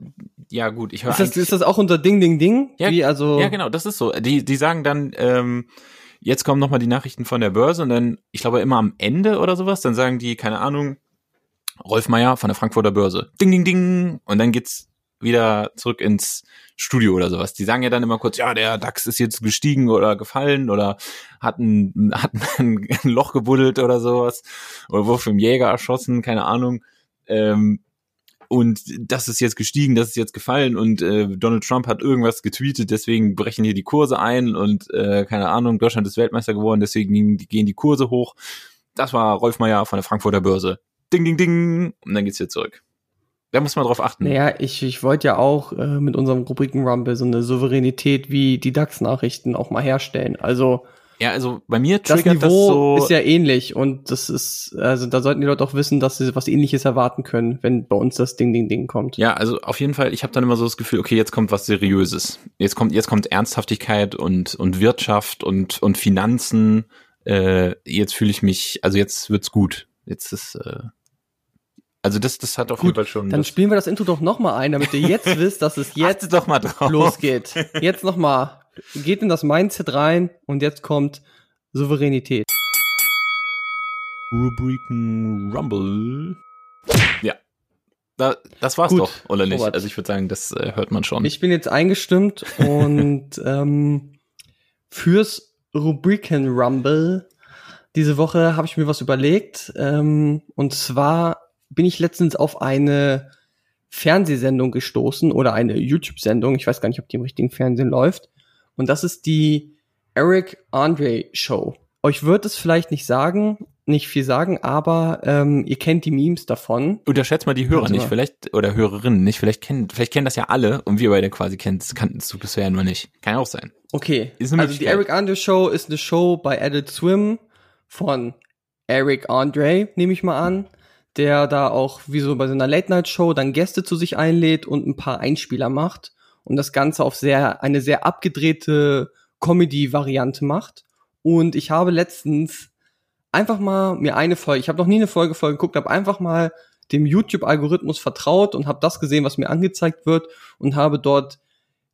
Ja, gut, ich höre ist das, ist das auch unter Ding Ding Ding? Ja, Wie also Ja, genau, das ist so. Die, die sagen dann, ähm, jetzt kommen nochmal die Nachrichten von der Börse und dann, ich glaube immer am Ende oder sowas, dann sagen die, keine Ahnung, Rolf Meier von der Frankfurter Börse. Ding, ding, ding. Und dann geht's wieder zurück ins Studio oder sowas. Die sagen ja dann immer kurz, ja, der DAX ist jetzt gestiegen oder gefallen oder hat ein, hat ein, Loch gebuddelt oder sowas. Oder wurde vom Jäger erschossen, keine Ahnung. Ähm, und das ist jetzt gestiegen, das ist jetzt gefallen und äh, Donald Trump hat irgendwas getweetet, deswegen brechen hier die Kurse ein und äh, keine Ahnung, Deutschland ist Weltmeister geworden, deswegen gehen die, Kurse hoch. Das war Rolf Meier von der Frankfurter Börse. Ding, ding, ding. Und dann geht's wieder zurück. Da muss man drauf achten. Naja, ich, ich wollte ja auch äh, mit unserem Rubriken Rumble so eine Souveränität wie die DAX-Nachrichten auch mal herstellen. Also Ja, also bei mir das triggert das, Niveau so. ist ja ähnlich und das ist, also da sollten die Leute auch wissen, dass sie was ähnliches erwarten können, wenn bei uns das Ding Ding Ding kommt. Ja, also auf jeden Fall, ich habe dann immer so das Gefühl, okay, jetzt kommt was Seriöses. Jetzt kommt, jetzt kommt Ernsthaftigkeit und, und Wirtschaft und, und Finanzen. Äh, jetzt fühle ich mich, also jetzt wird's gut. Jetzt ist, äh, also das, das hat auf Gut, jeden Fall schon. Dann das, spielen wir das Intro doch noch mal ein, damit ihr jetzt *laughs* wisst, dass es jetzt doch mal drauf. losgeht. Jetzt noch mal. Geht in das Mindset rein und jetzt kommt Souveränität. Rubriken Rumble. Ja. Da, das war's Gut, doch, oder nicht? Robert. Also ich würde sagen, das äh, hört man schon. Ich bin jetzt eingestimmt und *laughs* ähm, fürs Rubriken Rumble diese Woche habe ich mir was überlegt. Ähm, und zwar bin ich letztens auf eine Fernsehsendung gestoßen oder eine YouTube-Sendung. Ich weiß gar nicht, ob die im richtigen Fernsehen läuft. Und das ist die Eric Andre Show. Euch wird es vielleicht nicht sagen, nicht viel sagen, aber ähm, ihr kennt die Memes davon. Unterschätzt mal die Hörer Also nicht, vielleicht, oder Hörerinnen nicht, vielleicht kennen, vielleicht kennen das ja alle und wir beide quasi kennen, kannten es bisher nur nicht. Kann ja auch sein. Okay, also die. Eric Andre Show ist eine Show bei Adult Swim von Eric Andre, nehme ich mal an, der da auch wie so bei so einer Late Night Show dann Gäste zu sich einlädt und ein paar Einspieler macht und das Ganze auf sehr eine sehr abgedrehte Comedy-Variante macht. Und ich habe letztens einfach mal mir eine Folge, ich habe noch nie eine Folge voll geguckt, habe einfach mal dem YouTube-Algorithmus vertraut und habe das gesehen, was mir angezeigt wird und habe dort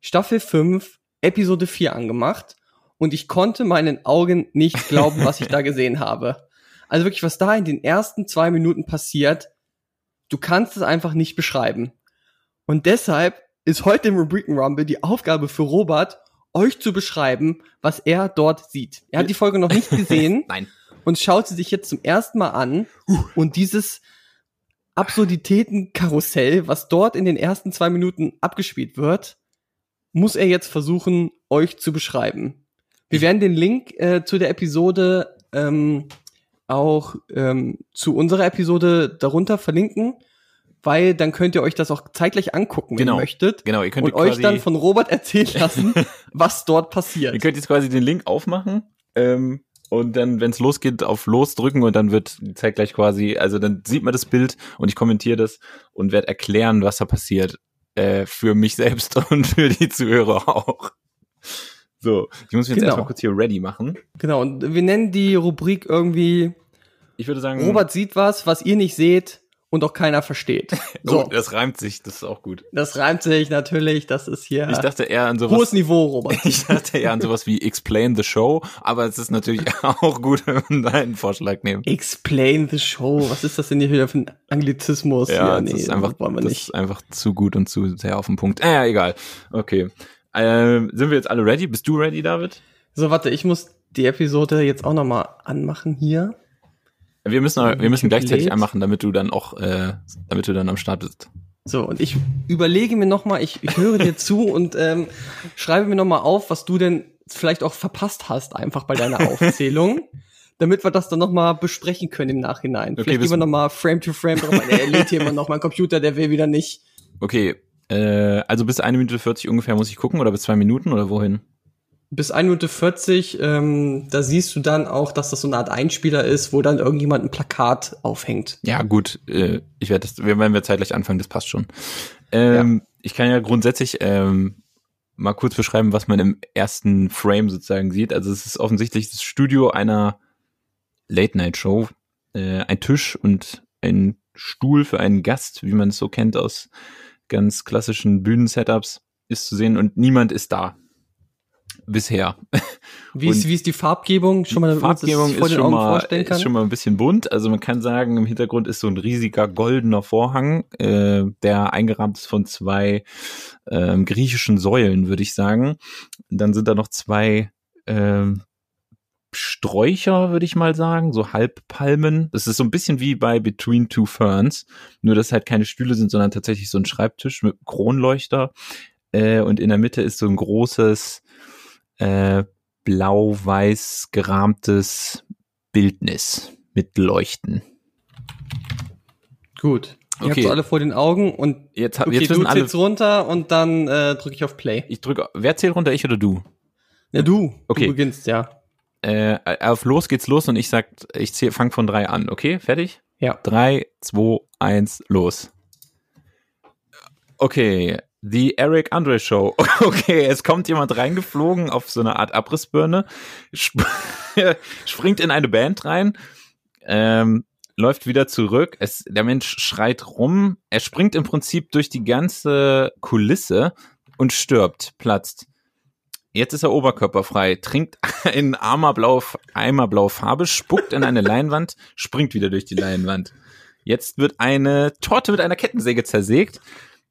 Staffel 5, Episode 4 angemacht und ich konnte meinen Augen nicht glauben, was ich da *laughs* gesehen habe. Also wirklich, was da in den ersten zwei Minuten passiert, du kannst es einfach nicht beschreiben. Und deshalb ist heute im Rubriken Rumble die Aufgabe für Robert, euch zu beschreiben, was er dort sieht. Er hat die Folge noch nicht *laughs* gesehen Nein. und schaut sie sich jetzt zum ersten Mal an und dieses Absurditäten-Karussell, was dort in den ersten zwei Minuten abgespielt wird, muss er jetzt versuchen, euch zu beschreiben. Wir werden den Link äh, zu der Episode ähm, auch ähm, zu unserer Episode darunter verlinken, weil dann könnt ihr euch das auch zeitgleich angucken, wenn Genau. ihr möchtet. Genau, ihr könnt Und euch dann von Robert erzählen lassen, *laughs* was dort passiert. ihr könnt jetzt quasi den Link aufmachen ähm, und dann, wenn es losgeht, auf Los drücken und dann wird die Zeit gleich quasi, also dann sieht man das Bild und ich kommentiere das und werde erklären, was da passiert. Äh, für mich selbst *laughs* und für die Zuhörer auch. So, ich muss mich jetzt Genau. erstmal kurz hier ready machen. Genau, und wir nennen die Rubrik irgendwie Ich würde sagen, Robert sieht was, was ihr nicht seht und auch keiner versteht. *laughs* So, oh, das reimt sich, das ist auch gut. das reimt sich natürlich, das ist hier Ich dachte eher an sowas. hohes Niveau, Robert. *laughs* Ich dachte eher an sowas wie Explain the Show, aber es ist natürlich *laughs* auch gut, wenn man deinen Vorschlag nehmen. Explain the show. Was ist das denn hier wieder für ein Anglizismus? Ja, hier? das ist einfach, das nicht. ist einfach zu gut und zu sehr auf den Punkt. Äh, ja, egal. Okay. Ähm, sind wir jetzt alle ready? Bist du ready, David? So, warte, ich muss die Episode jetzt auch noch mal anmachen hier. Wir müssen, wir müssen gleichzeitig Lädt. anmachen, damit du dann auch, äh, damit du dann am Start bist. So, und ich überlege mir noch mal, ich, ich höre dir zu *laughs* und ähm, schreibe mir noch mal auf, was du denn vielleicht auch verpasst hast, einfach bei deiner Aufzählung. *laughs* Damit wir das dann noch mal besprechen können im Nachhinein. Okay, Vielleicht gehen wir noch mal Frame to Frame drauf. ein. Er lädt hier immer noch. Mein Computer, der will wieder nicht. Okay. Äh, also bis eine Minute 40 ungefähr muss ich gucken oder bis zwei Minuten oder wohin? Bis 1 Minute 40, ähm, da siehst du dann auch, dass das so eine Art Einspieler ist, wo dann irgendjemand ein Plakat aufhängt. Ja, gut, äh, ich werde das, wir- wenn wir zeitgleich anfangen, das passt schon. Ähm, Ich kann ja grundsätzlich ähm, mal kurz beschreiben, was man im ersten Frame sozusagen sieht. Also es ist offensichtlich das Studio einer Late-Night-Show. Äh, ein Tisch und ein Stuhl für einen Gast, wie man es so kennt aus ganz klassischen Bühnen-Setups, ist zu sehen und niemand ist da. Bisher. Wie ist, wie ist die Farbgebung? Schon mal, Farbgebung ist schon, mal, ist schon mal ein bisschen bunt. Also man kann sagen, im Hintergrund ist so ein riesiger goldener Vorhang, äh, der eingerahmt ist von zwei ähm, griechischen Säulen, würde ich sagen. Dann sind da noch zwei ähm, Sträucher, würde ich mal sagen, so Halbpalmen. Das ist so ein bisschen wie bei Between Two Ferns, nur dass halt keine Stühle sind, sondern tatsächlich so ein Schreibtisch mit Kronleuchter. Äh, und in der Mitte ist so ein großes äh, blau-weiß gerahmtes Bildnis mit Leuchten. Gut. Ihr Okay. habt alle vor den Augen und Jetzt, hab- okay, jetzt du wissen alle. zählst runter und dann äh, drücke ich auf Play. Ich drücke. Wer zählt runter, ich oder du? Ja, du. Okay. Du beginnst, ja. Äh, auf los geht's los und ich sag, ich zähl, fang von drei an. Okay, fertig? Ja. Drei, zwei, eins, los. Okay, die Eric Andre Show. *laughs* Okay, es kommt jemand reingeflogen auf so eine Art Abrissbirne, sp *laughs* springt in eine Band rein, ähm, läuft wieder zurück. Es, der Mensch schreit rum. Er springt im Prinzip durch die ganze Kulisse und stirbt, platzt. Jetzt ist er oberkörperfrei, trinkt *laughs* einen Eimer blaue, Eimer blaue Farbe, spuckt in eine Leinwand, springt wieder durch die Leinwand. Jetzt wird eine Torte mit einer Kettensäge zersägt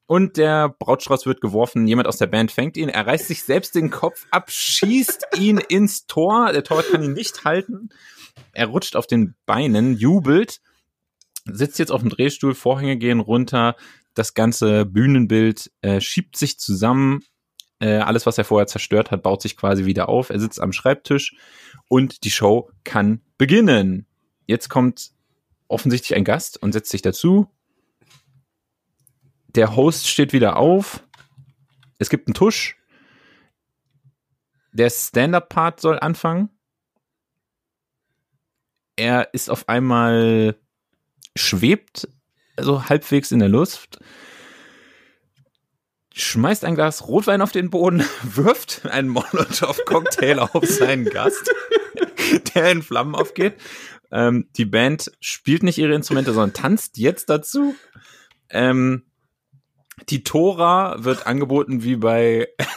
und der Brautstrauß wird geworfen. Jemand aus der Band fängt ihn, er reißt sich selbst den Kopf ab, schießt ihn ins Tor. Der Torwart kann ihn nicht halten. Er rutscht auf den Beinen, jubelt, sitzt jetzt auf dem Drehstuhl, Vorhänge gehen runter, das ganze Bühnenbild äh, schiebt sich zusammen. Äh, alles, was er vorher zerstört hat, baut sich quasi wieder auf. Er sitzt am Schreibtisch und die Show kann beginnen. Jetzt kommt offensichtlich ein Gast und setzt sich dazu. Der Host steht wieder auf. Es gibt einen Tusch. Der Stand-up-Part soll anfangen. Er ist auf einmal schwebt, also halbwegs in der Luft, schmeißt ein Glas Rotwein auf den Boden, *laughs* wirft einen Molotow-Cocktail auf seinen Gast, *laughs* der in Flammen aufgeht. Ähm, die Band spielt nicht ihre Instrumente, sondern tanzt jetzt dazu. Ähm, die Tora wird angeboten wie bei *laughs*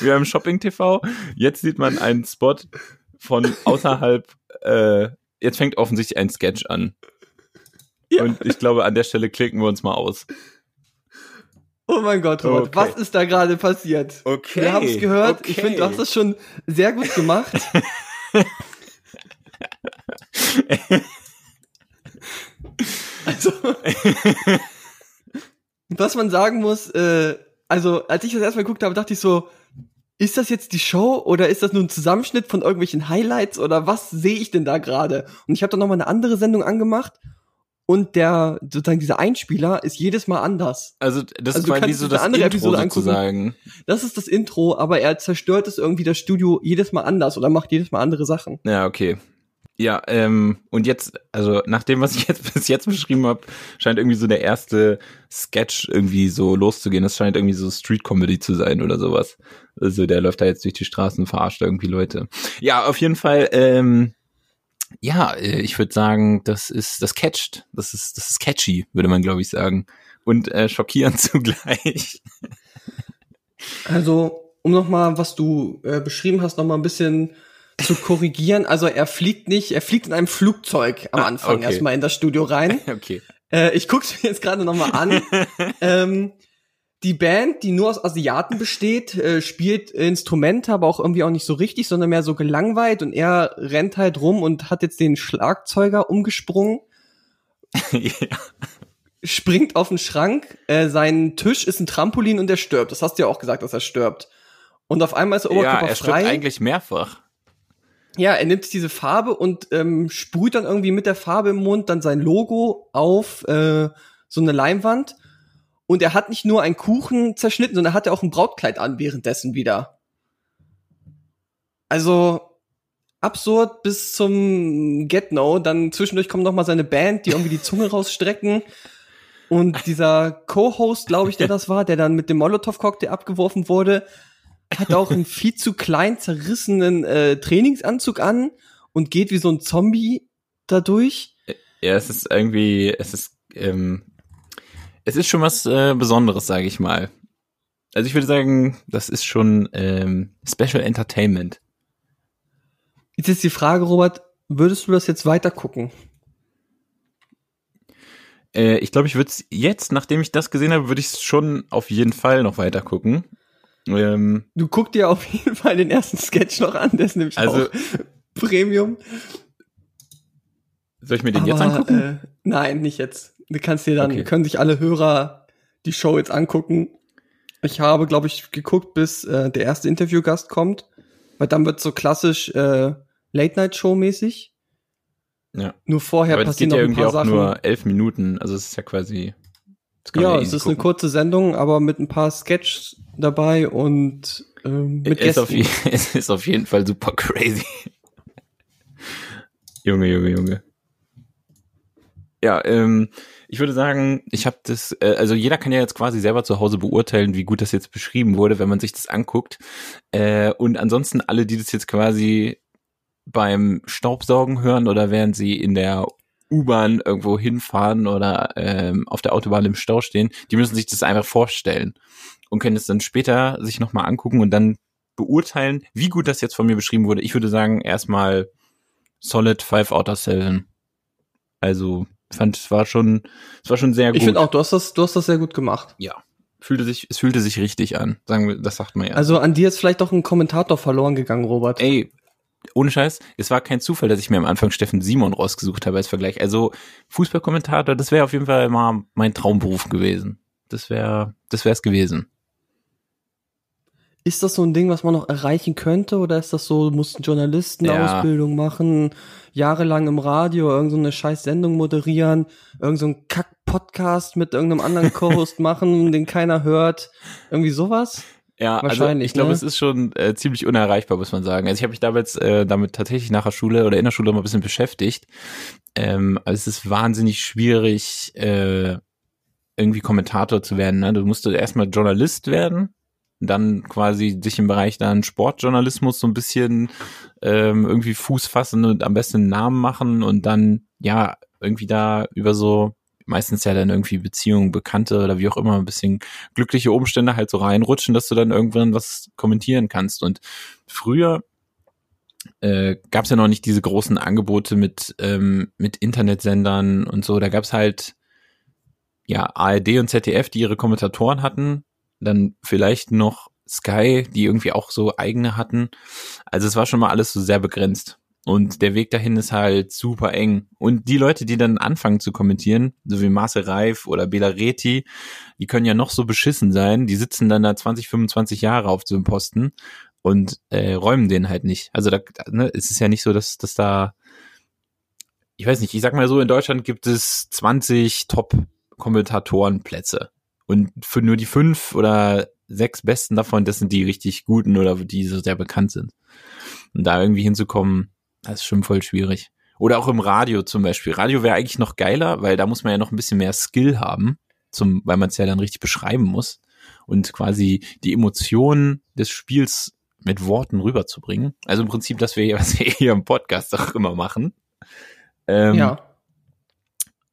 wie beim Shopping TV. Jetzt sieht man einen Spot von außerhalb. Äh, jetzt fängt offensichtlich ein Sketch an. Ja. Und ich glaube, an der Stelle klicken wir uns mal aus. Oh mein Gott, Robert, Okay. was ist da gerade passiert? Okay. Wir haben es gehört. Ich okay. finde, du hast das schon sehr gut gemacht. *laughs* *laughs* *laughs* Was man sagen muss, äh, also als ich das erstmal geguckt habe, dachte ich so, ist das jetzt die Show oder ist das nur ein Zusammenschnitt von irgendwelchen Highlights oder was sehe ich denn da gerade? Und ich habe dann noch mal eine andere Sendung angemacht und der sozusagen dieser Einspieler ist jedes Mal anders. Also das Also ist quasi so das andere Intro Episode angucken. sozusagen. Das ist das Intro, aber er zerstört es irgendwie das Studio jedes Mal anders oder macht jedes Mal andere Sachen. Ja, okay. Ja, ähm, und jetzt, also nach dem, was ich jetzt *laughs* bis jetzt beschrieben habe, scheint irgendwie so der erste Sketch irgendwie so loszugehen. Das scheint irgendwie so Street-Comedy zu sein oder sowas. Also der läuft da jetzt durch die Straßen verarscht irgendwie Leute. Ja, auf jeden Fall, ähm, ja, äh, ich würde sagen, das ist, das catcht. Das ist, das ist catchy, würde man, glaube ich, sagen. Und äh, schockierend *laughs* zugleich. Also, um nochmal, was du äh, beschrieben hast, nochmal ein bisschen zu korrigieren. Also er fliegt nicht, er fliegt in einem Flugzeug am Ah, Anfang okay. erstmal in das Studio rein. *laughs* okay. Äh, ich guck's mir jetzt gerade nochmal an. *laughs* ähm, die Band, die nur aus Asiaten besteht, äh, spielt Instrumente, aber auch irgendwie auch nicht so richtig, sondern mehr so gelangweilt und er rennt halt rum und hat jetzt den Schlagzeuger umgesprungen, *laughs* ja. springt auf den Schrank, äh, sein Tisch ist ein Trampolin und er stirbt. Das hast du ja auch gesagt, dass er stirbt. Und auf einmal ist er ja, Oberkörper er stirbt frei. eigentlich mehrfach. Ja, er nimmt diese Farbe und ähm, sprüht dann irgendwie mit der Farbe im Mund dann sein Logo auf äh, so eine Leinwand. Und er hat nicht nur einen Kuchen zerschnitten, sondern er hatte auch ein Brautkleid an währenddessen wieder. Also absurd bis zum Get No. Dann zwischendurch kommt noch mal seine Band, die irgendwie die Zunge *laughs* rausstrecken. Und dieser Co-Host, glaube ich, der das war, der dann mit dem Molotow-Cocktail abgeworfen wurde, hat auch einen viel zu klein zerrissenen äh, Trainingsanzug an und geht wie so ein Zombie dadurch. Ja, es ist irgendwie, es ist, ähm, es ist schon was äh, Besonderes, sage ich mal. Also ich würde sagen, das ist schon ähm, Special Entertainment. Jetzt ist die Frage, Robert, würdest du das jetzt weiter gucken? Äh, ich glaube, ich würde es jetzt, nachdem ich das gesehen habe, würde ich es schon auf jeden Fall noch weiter gucken. Ähm, Du guck dir auf jeden Fall den ersten Sketch noch an, der ist nämlich Also- auch Premium. soll ich mir den jetzt Aber, angucken? Äh, nein, nicht jetzt. Du kannst dir dann, Okay. können sich alle Hörer die Show jetzt angucken. Ich habe, glaube ich, geguckt, bis äh, der erste Interviewgast kommt, weil dann wird so klassisch äh, Late-Night-Show-mäßig. ja. Nur vorher Aber passieren geht ja noch ein irgendwie paar auch Sachen. nur elf Minuten. Also es ist ja quasi. Ja, es easy ist eine gucken. kurze Sendung, aber mit ein paar Sketches dabei und ähm, mit es ist, auf, Gästen. je- *laughs* es ist auf jeden Fall super crazy. *laughs* Junge, Junge, Junge. Ja, ähm, ich würde sagen, ich habe das, äh, also jeder kann ja jetzt quasi selber zu Hause beurteilen, wie gut das jetzt beschrieben wurde, wenn man sich das anguckt. Äh, und ansonsten alle, die das jetzt quasi beim Staubsaugen hören oder während sie in der U-Bahn irgendwo hinfahren oder ähm, auf der Autobahn im Stau stehen, die müssen sich das einfach vorstellen und können es dann später sich nochmal angucken und dann beurteilen, wie gut das jetzt von mir beschrieben wurde. Ich würde sagen, erstmal solid five out of seven. Also, fand, es war schon, es war schon sehr gut. Ich finde auch, du hast das, du hast das sehr gut gemacht. ja. Fühlte sich, es fühlte sich richtig an. Sagen wir, das sagt man ja. Also an dir ist vielleicht doch ein Kommentator verloren gegangen, Robert. Ey, ohne Scheiß, es war kein Zufall, dass ich mir am Anfang Steffen Simon rausgesucht habe als Vergleich. Also Fußballkommentator, das wäre auf jeden Fall mal mein Traumberuf gewesen. Das wäre, das wäre es gewesen. Ist das so ein Ding, was man noch erreichen könnte? Oder ist das so, du musst eine Journalistenausbildung machen, jahrelang im Radio irgendeine so eine scheiß Sendung moderieren, irgendein so Kack-Podcast mit irgendeinem anderen *laughs* Co-Host machen, den keiner hört? Irgendwie sowas? Ja, also Wahrscheinlich, ich glaube, ne? es ist schon äh, ziemlich unerreichbar, muss man sagen. Also ich habe mich damals äh, damit tatsächlich nach der Schule oder in der Schule mal ein bisschen beschäftigt. Ähm, also es ist wahnsinnig schwierig, äh, irgendwie Kommentator zu werden. Ne? Du musst erstmal Journalist werden, dann quasi dich im Bereich dann Sportjournalismus so ein bisschen ähm, irgendwie Fuß fassen und am besten einen Namen machen und dann ja irgendwie da über so meistens ja dann irgendwie Beziehungen, Bekannte oder wie auch immer ein bisschen glückliche Umstände halt so reinrutschen, dass du dann irgendwann was kommentieren kannst. Und früher äh, gab es ja noch nicht diese großen Angebote mit, ähm, mit Internetsendern und so. Da gab es halt ja ARD und ZDF, die ihre Kommentatoren hatten, dann vielleicht noch Sky, die irgendwie auch so eigene hatten. Also es war schon mal alles so sehr begrenzt. Und der Weg dahin ist halt super eng. Und die Leute, die dann anfangen zu kommentieren, so wie Marcel Reif oder Bela Reti, die können ja noch so beschissen sein. Die sitzen dann da 20, 25 Jahre auf so einem Posten und äh, räumen den halt nicht. Also da, ne, es ist ja nicht so, dass, dass da, ich weiß nicht, ich sag mal so, in Deutschland gibt es 20 Top-Kommentatorenplätze. Und für nur die fünf oder sechs besten davon, das sind die richtig guten oder die so sehr bekannt sind. Und da irgendwie hinzukommen, das ist schon voll schwierig. Oder auch im Radio zum Beispiel. Radio wäre eigentlich noch geiler, weil da muss man ja noch ein bisschen mehr Skill haben, zum, weil man es ja dann richtig beschreiben muss und quasi die Emotionen des Spiels mit Worten rüberzubringen. Also im Prinzip, dass wir, *laughs* was wir hier im Podcast auch immer machen. Ähm, ja.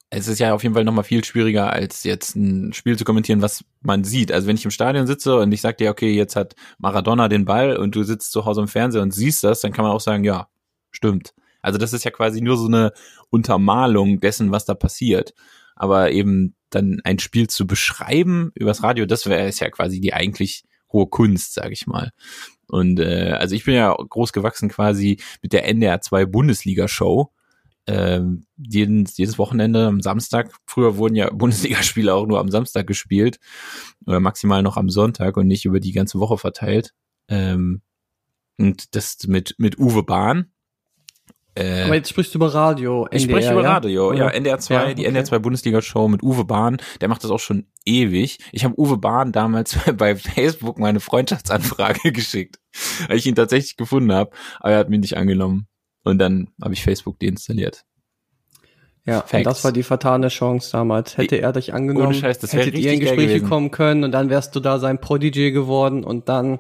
Es ist ja auf jeden Fall nochmal viel schwieriger, als jetzt ein Spiel zu kommentieren, was man sieht. Also wenn ich im Stadion sitze und ich sag dir, okay, jetzt hat Maradona den Ball und du sitzt zu Hause im Fernseher und siehst das, dann kann man auch sagen, ja, stimmt. Also das ist ja quasi nur so eine Untermalung dessen, was da passiert. Aber eben dann ein Spiel zu beschreiben übers Radio, das wäre ja quasi die eigentlich hohe Kunst, sage ich mal. Und äh, also ich bin ja groß gewachsen quasi mit der NDR 2 Bundesliga Show. Ähm, jeden, jedes Wochenende am Samstag. Früher wurden ja *laughs* Bundesligaspiele auch nur am Samstag gespielt oder maximal noch am Sonntag und nicht über die ganze Woche verteilt. Ähm, und das mit mit Uwe Bahn, äh, Aber jetzt sprichst du über Radio. NDR, ich spreche über Radio, ja. ja NDR 2, ja, okay. die NDR 2 Bundesliga-Show mit Uwe Bahn. Der macht das auch schon ewig. Ich habe Uwe Bahn damals *laughs* bei Facebook meine Freundschaftsanfrage *laughs* geschickt, weil ich ihn tatsächlich gefunden habe, aber er hat mich nicht angenommen. Und dann habe ich Facebook deinstalliert. Ja, Facts. und das war die vertane Chance damals. Hätte er dich angenommen, Ohne Scheiß, das hättet ihr in Gespräche kommen können und dann wärst du da sein Prodigy geworden und dann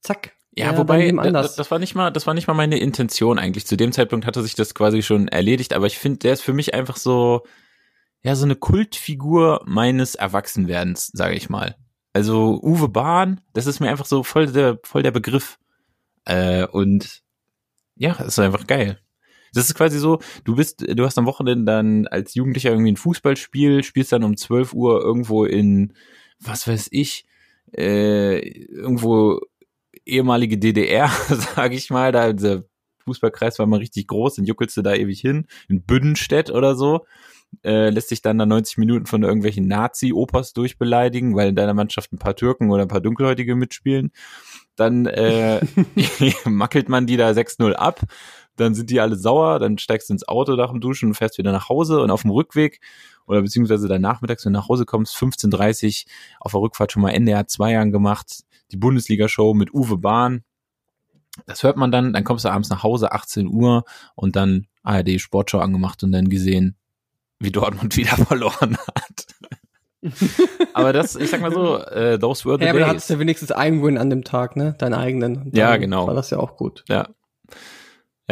zack, ja, ja wobei, das, das war nicht mal, das war nicht mal meine Intention eigentlich. Zu dem Zeitpunkt hatte sich das quasi schon erledigt, aber ich finde, der ist für mich einfach so, ja, so eine Kultfigur meines Erwachsenwerdens, sage ich mal. Also Uwe Bahn, das ist mir einfach so voll der, voll der Begriff. Äh, und ja, das ist einfach geil. Das ist quasi so, du bist, du hast am Wochenende dann als Jugendlicher irgendwie ein Fußballspiel, spielst dann um 12 Uhr irgendwo in, was weiß ich, äh, irgendwo ehemalige DDR, *laughs* sage ich mal, da dieser Fußballkreis war mal richtig groß, dann juckelst du da ewig hin, in Büdenstedt oder so, äh, lässt sich dann da 90 Minuten von irgendwelchen Nazi-Opas durchbeleidigen, weil in deiner Mannschaft ein paar Türken oder ein paar Dunkelhäutige mitspielen. Dann äh, *laughs* *laughs* mackelt man die da 6-0 ab, dann sind die alle sauer, dann steigst du ins Auto nach dem Duschen und fährst wieder nach Hause und auf dem Rückweg oder beziehungsweise dann nachmittags, wenn du nach Hause kommst, 15.30 auf der Rückfahrt schon mal NDR 2 angemacht, die Bundesliga-Show mit Uwe Bahn. Das hört man dann, dann kommst du abends nach Hause, 18 Uhr und dann ARD Sportschau angemacht und dann gesehen, wie Dortmund *laughs* wieder verloren hat. *laughs* aber das, ich sag mal so, äh, those were the ja, days. Aber du hattest ja wenigstens einen Win an dem Tag, ne? Deinen eigenen. Ja, genau. War das ja auch gut. Ja.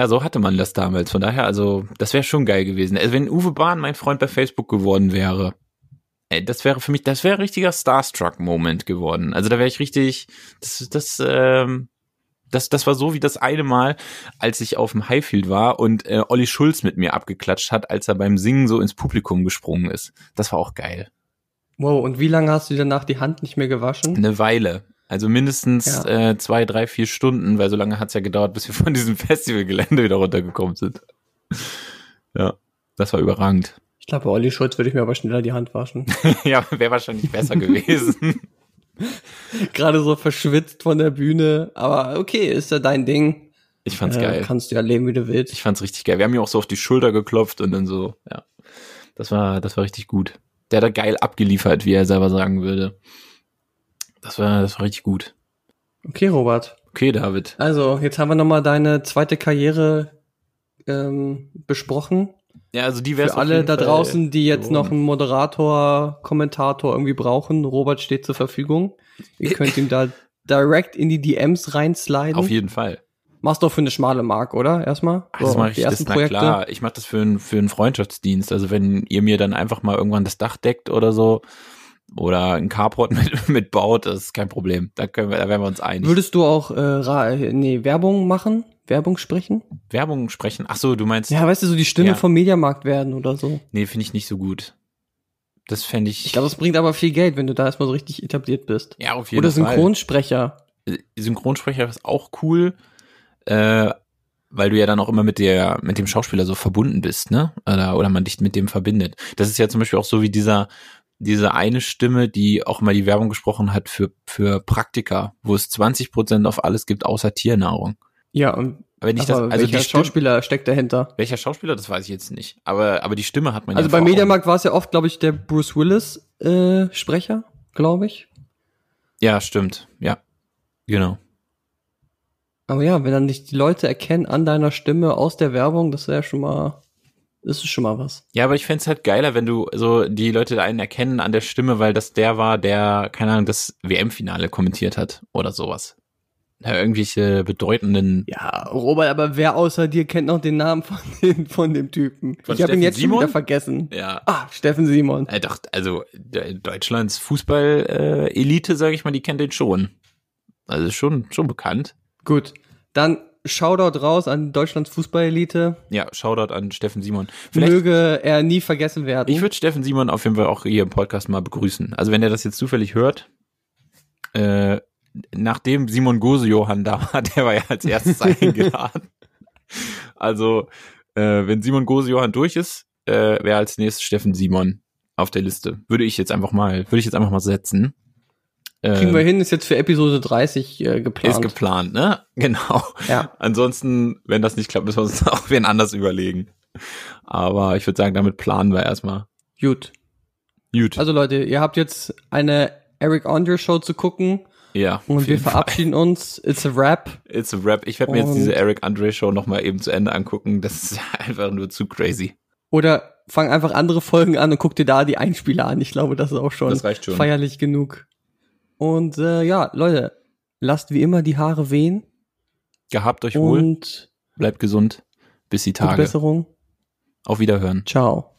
Ja, so hatte man das damals. Von daher, also, das wäre schon geil gewesen. Also, wenn Uwe Bahn mein Freund bei Facebook geworden wäre, ey, das wäre für mich, das wäre ein richtiger Starstruck-Moment geworden. Also da wäre ich richtig, das, das, ähm, das, das war so wie das eine Mal, als ich auf dem Highfield war und äh, Olli Schulz mit mir abgeklatscht hat, als er beim Singen so ins Publikum gesprungen ist. Das war auch geil. Wow, und wie lange hast du danach die Hand nicht mehr gewaschen? Eine Weile. Also mindestens ja. äh, zwei, drei, vier Stunden, weil so lange hat's ja gedauert, bis wir *laughs* von diesem Festivalgelände wieder runtergekommen sind. ja, das war überragend. Ich glaube, bei Olli Schulz würde ich mir aber schneller die Hand waschen. *laughs* ja, wäre wahrscheinlich besser gewesen. *laughs* Gerade so verschwitzt von der Bühne. Aber okay, ist ja dein Ding. Ich fand's äh, geil. Kannst du ja leben, wie du willst. Ich fand's richtig geil. Wir haben ihm auch so auf die Schulter geklopft und dann so, ja. Das war, das war richtig gut. Der hat da geil abgeliefert, wie er selber sagen würde. Das war, das war richtig gut. Okay, Robert. Okay, David. Also, jetzt haben wir nochmal deine zweite Karriere ähm, besprochen. Ja, also die wäre Für alle da Fall draußen, die jetzt noch einen Moderator, Kommentator irgendwie brauchen, Robert steht zur Verfügung. Ihr könnt ihm da *laughs* direkt in die DMs reinsliden. Auf jeden Fall. Machst doch für eine schmale Mark, oder? Erstmal? Ach, das mache ich, das, na klar. Ich mache das für, ein, für einen Freundschaftsdienst. Also wenn ihr mir dann einfach mal irgendwann das Dach deckt oder so, oder ein Carport *laughs* mit, mit baut, das ist kein Problem. Da können wir, da werden wir uns einig. Würdest du auch äh, nee, Werbung machen? Werbung sprechen? Werbung sprechen? Ach so, du meinst. Ja, weißt du, so die Stimme ja. vom Mediamarkt werden oder so. Nee, finde ich nicht so gut. Das fände ich. Ich glaube, es bringt aber viel Geld, wenn du da erstmal so richtig etabliert bist. Ja, auf jeden Fall. Oder Synchronsprecher. Synchronsprecher ist auch cool. Äh, weil du ja dann auch immer mit der, mit dem Schauspieler so verbunden bist, ne? Oder, oder man dich mit dem verbindet. Das ist ja zum Beispiel auch so wie dieser, diese eine Stimme, die auch mal die Werbung gesprochen hat für, für Praktika, wo es 20 Prozent auf alles gibt, außer Tiernahrung. Ja, und Wenn ich das, also welcher die Stimme, Schauspieler steckt dahinter? welcher Schauspieler, das weiß ich jetzt nicht. Aber, aber die Stimme hat man Also ja bei vor Augen. Mediamarkt war es ja oft, glaube ich, der Bruce Willis äh, Sprecher, glaube ich. Ja, stimmt. Ja. Genau. Aber ja, wenn dann nicht die Leute erkennen an deiner Stimme aus der Werbung, das wäre schon mal, das ist schon mal was. Ja, aber ich fänd's halt geiler, wenn du so die Leute einen erkennen an der Stimme, weil das der war, der, keine Ahnung, das WM-Finale kommentiert hat oder sowas. Ja, irgendwelche bedeutenden. Ja, Robert, aber wer außer dir kennt noch den Namen von, *laughs* den, von dem Typen? Von ich habe ihn jetzt schon Simon? wieder vergessen. Ja. Ah, Steffen Simon. Äh, doch, also de- Deutschlands Fußball-Elite, sage ich mal, die kennt den schon. Also schon, schon bekannt. Gut, dann Shoutout raus an Deutschlands Fußballelite. Ja, Shoutout an Steffen Simon. Vielleicht, Möge er nie vergessen werden. ich würde Steffen Simon auf jeden Fall auch hier im Podcast mal begrüßen. Also wenn er das jetzt zufällig hört, äh, nachdem Simon Gose-Johann da war, *laughs* der war ja als erstes *laughs* eingeladen. Also, äh, wenn Simon Gose-Johann durch ist, äh, wäre als nächstes Steffen Simon auf der Liste. Würde ich jetzt einfach mal, würde ich jetzt einfach mal setzen. Kriegen Ähm, wir hin, ist jetzt für Episode 30 äh, geplant. Ist geplant, ne? *laughs* Genau. ja. Ansonsten, wenn das nicht klappt, müssen wir uns *laughs* auch wen anders überlegen. Aber ich würde sagen, damit planen wir erstmal. Gut. Gut. Also Leute, ihr habt jetzt eine Eric Andre Show zu gucken ja. und wir jeden Fall. verabschieden uns. It's a wrap. It's a rap. Ich werde mir jetzt diese Eric Andre Show nochmal eben zu Ende angucken. Das ist *laughs* einfach nur zu crazy. Oder fang einfach andere Folgen an und guck dir da die Einspieler an. Ich glaube, das ist auch schon, Das reicht schon. feierlich genug. Und äh, ja, Leute, lasst wie immer die Haare wehen. Gehabt euch wohl. Und bleibt gesund. Bis die Tage. Besserung. Auf Wiederhören. Ciao.